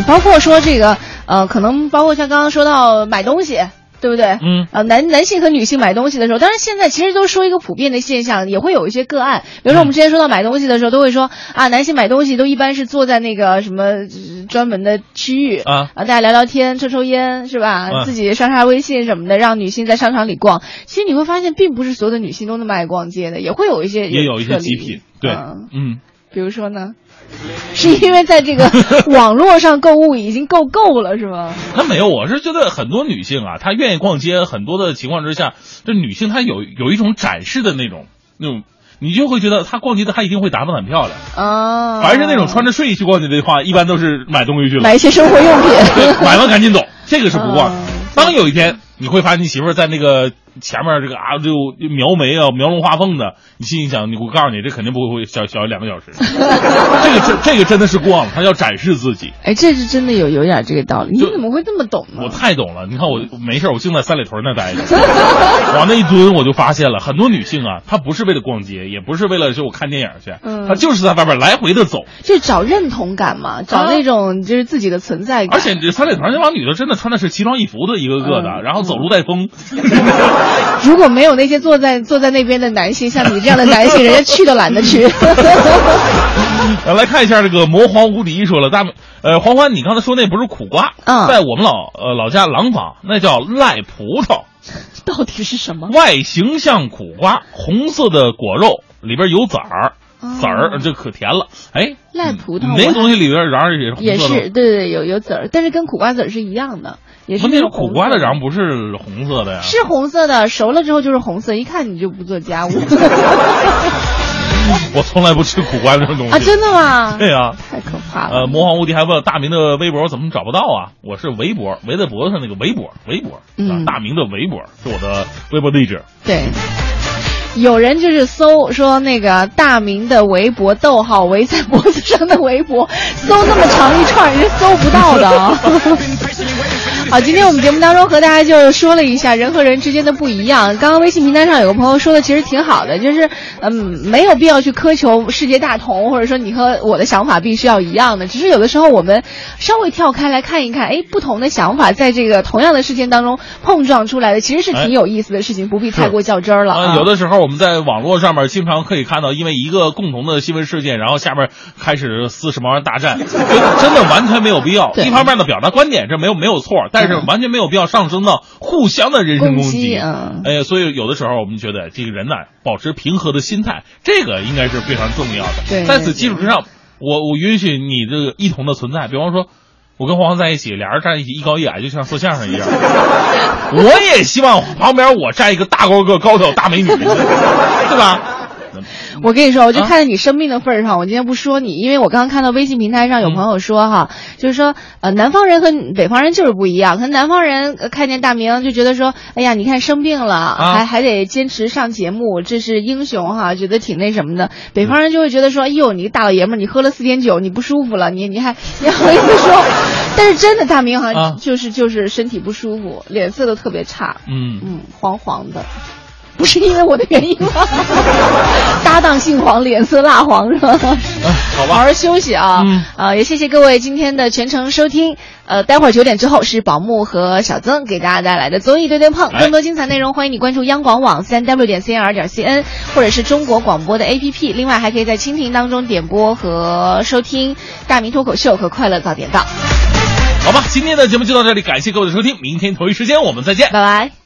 包括说这个呃，可能包括像刚刚说到买东西。对不对？嗯，啊，男男性和女性买东西的时候，当然现在其实都说一个普遍的现象，也会有一些个案。比如说我们之前说到买东西的时候，都会说啊，男性买东西都一般是坐在那个什么呃专门的区域啊大家聊聊天、抽抽烟，是吧？嗯自己刷刷微信什么的，让女性在商场里逛。其实你会发现，并不是所有的女性都那么爱逛街的，也会有一些也有一些极品，对，嗯嗯，比如说呢？是因为在这个 网络上购物已经够够了，是吗？那没有，我是觉得很多女性啊，她愿意逛街，很多的情况之下，这女性她有有一种展示的那种那种，你就会觉得她逛街的她一定会打扮很漂亮。啊，凡是那种穿着睡衣去逛街的话，一般都是买东西去了，买一些生活用品，对，买完赶紧走，这个是不逛。当有一天你会发现你媳妇儿在那个前面这个啊就描眉啊描龙画凤的，你心里想，你我告诉你，这肯定不会小小于两个小时。这个这这个真的是逛，他要展示自己。哎，这是真的有有点这个道理。你怎么会这么懂呢？我太懂了，你看我没事，我净在三里屯那待着，往那一蹲，我就发现了很多女性啊，她不是为了逛街，也不是为了就我看电影去，嗯她就是在外边来回的走，就找认同感嘛，找那种就是自己的存在感。而且这三里屯那帮女的真的穿的是奇装异服的，一个个的，嗯然后走路带风。如果没有那些坐在坐在那边的男性，像你这样的男性，人家去都懒得去。呃 来看一下这个魔皇无敌说了，大呃黄欢，你刚才说那不是苦瓜，嗯在我们老呃老家廊坊那叫赖葡萄，到底是什么？外形像苦瓜，红色的果肉，里边有籽儿，哦籽儿这可甜了。哎，赖葡萄那个东西里边瓤儿也是红也色的吗是，对对对，有有籽儿，但是跟苦瓜籽儿是一样的，也是那种苦瓜的瓤不是红色的呀？是红色的，熟了之后就是红色，一看你就不做家务 我从来不吃苦瓜这种东西啊！真的吗？对呀、太可怕了。呃，魔皇无敌还问大明的微博怎么找不到啊？我是围脖，围在脖子上那个围脖，围脖，嗯啊，大明的围脖是我的微博地址。对，有人就是搜说那个大明的围脖，逗号围在脖子上的围脖，搜那么长一串是搜不到的啊。好，今天我们节目当中和大家就说了一下人和人之间的不一样。刚刚微信平台上有个朋友说的其实挺好的，就是嗯，没有必要去苛求世界大同，或者说你和我的想法必须要一样的。只是有的时候我们稍微跳开来看一看，哎，不同的想法在这个同样的事件当中碰撞出来的，其实是挺有意思的事情，不必太过较真儿了啊，有的时候我们在网络上面经常可以看到，因为一个共同的新闻事件，然后下面开始撕什么玩意儿大战，真的完全没有必要。对一方面呢，表达观点这没有没有错，但是完全没有必要上升到互相的人身攻攻击击。嗯哎，所以有的时候我们觉得这个人呢，保持平和的心态，这个应该是非常重要的。对在此基础之上，我我允许你这个异同的存在，比方说。我跟黄黄在一起，俩人站一起一高一矮，就像说相声一样。我也希望旁边我站一个大高个、高挑大美女，对吧？我跟你说，我就啊看在你生病的份儿上，我今天不说你，因为我刚刚看到微信平台上有朋友说哈，就是说呃南方人和北方人就是不一样，可能南方人呃看见大明就觉得说，哎呀，你看生病了，还还得坚持上节目，这是英雄哈，觉得挺那什么的。北方人就会觉得说，哎呦，你个大老爷们儿，你喝了四点酒，你不舒服了，你你还你好意思说？但是真的大明好像啊就是就是身体不舒服，脸色都特别差，嗯嗯，黄黄的。不是因为我的原因吗？搭档姓黄，脸色蜡黄是吧？好吧好好休息啊！嗯啊，也谢谢各位今天的全程收听。呃，待会儿九点之后是宝木和小曾给大家带来的综艺对对碰，哎更多精彩内容欢迎你关注央广网三 w 点 cnr 点 cn 或者是中国广播的 APP。另外还可以在蜻蜓当中点播和收听大明脱口秀和快乐早点到。好吧，今天的节目就到这里，感谢各位的收听，明天同一时间我们再见，拜拜。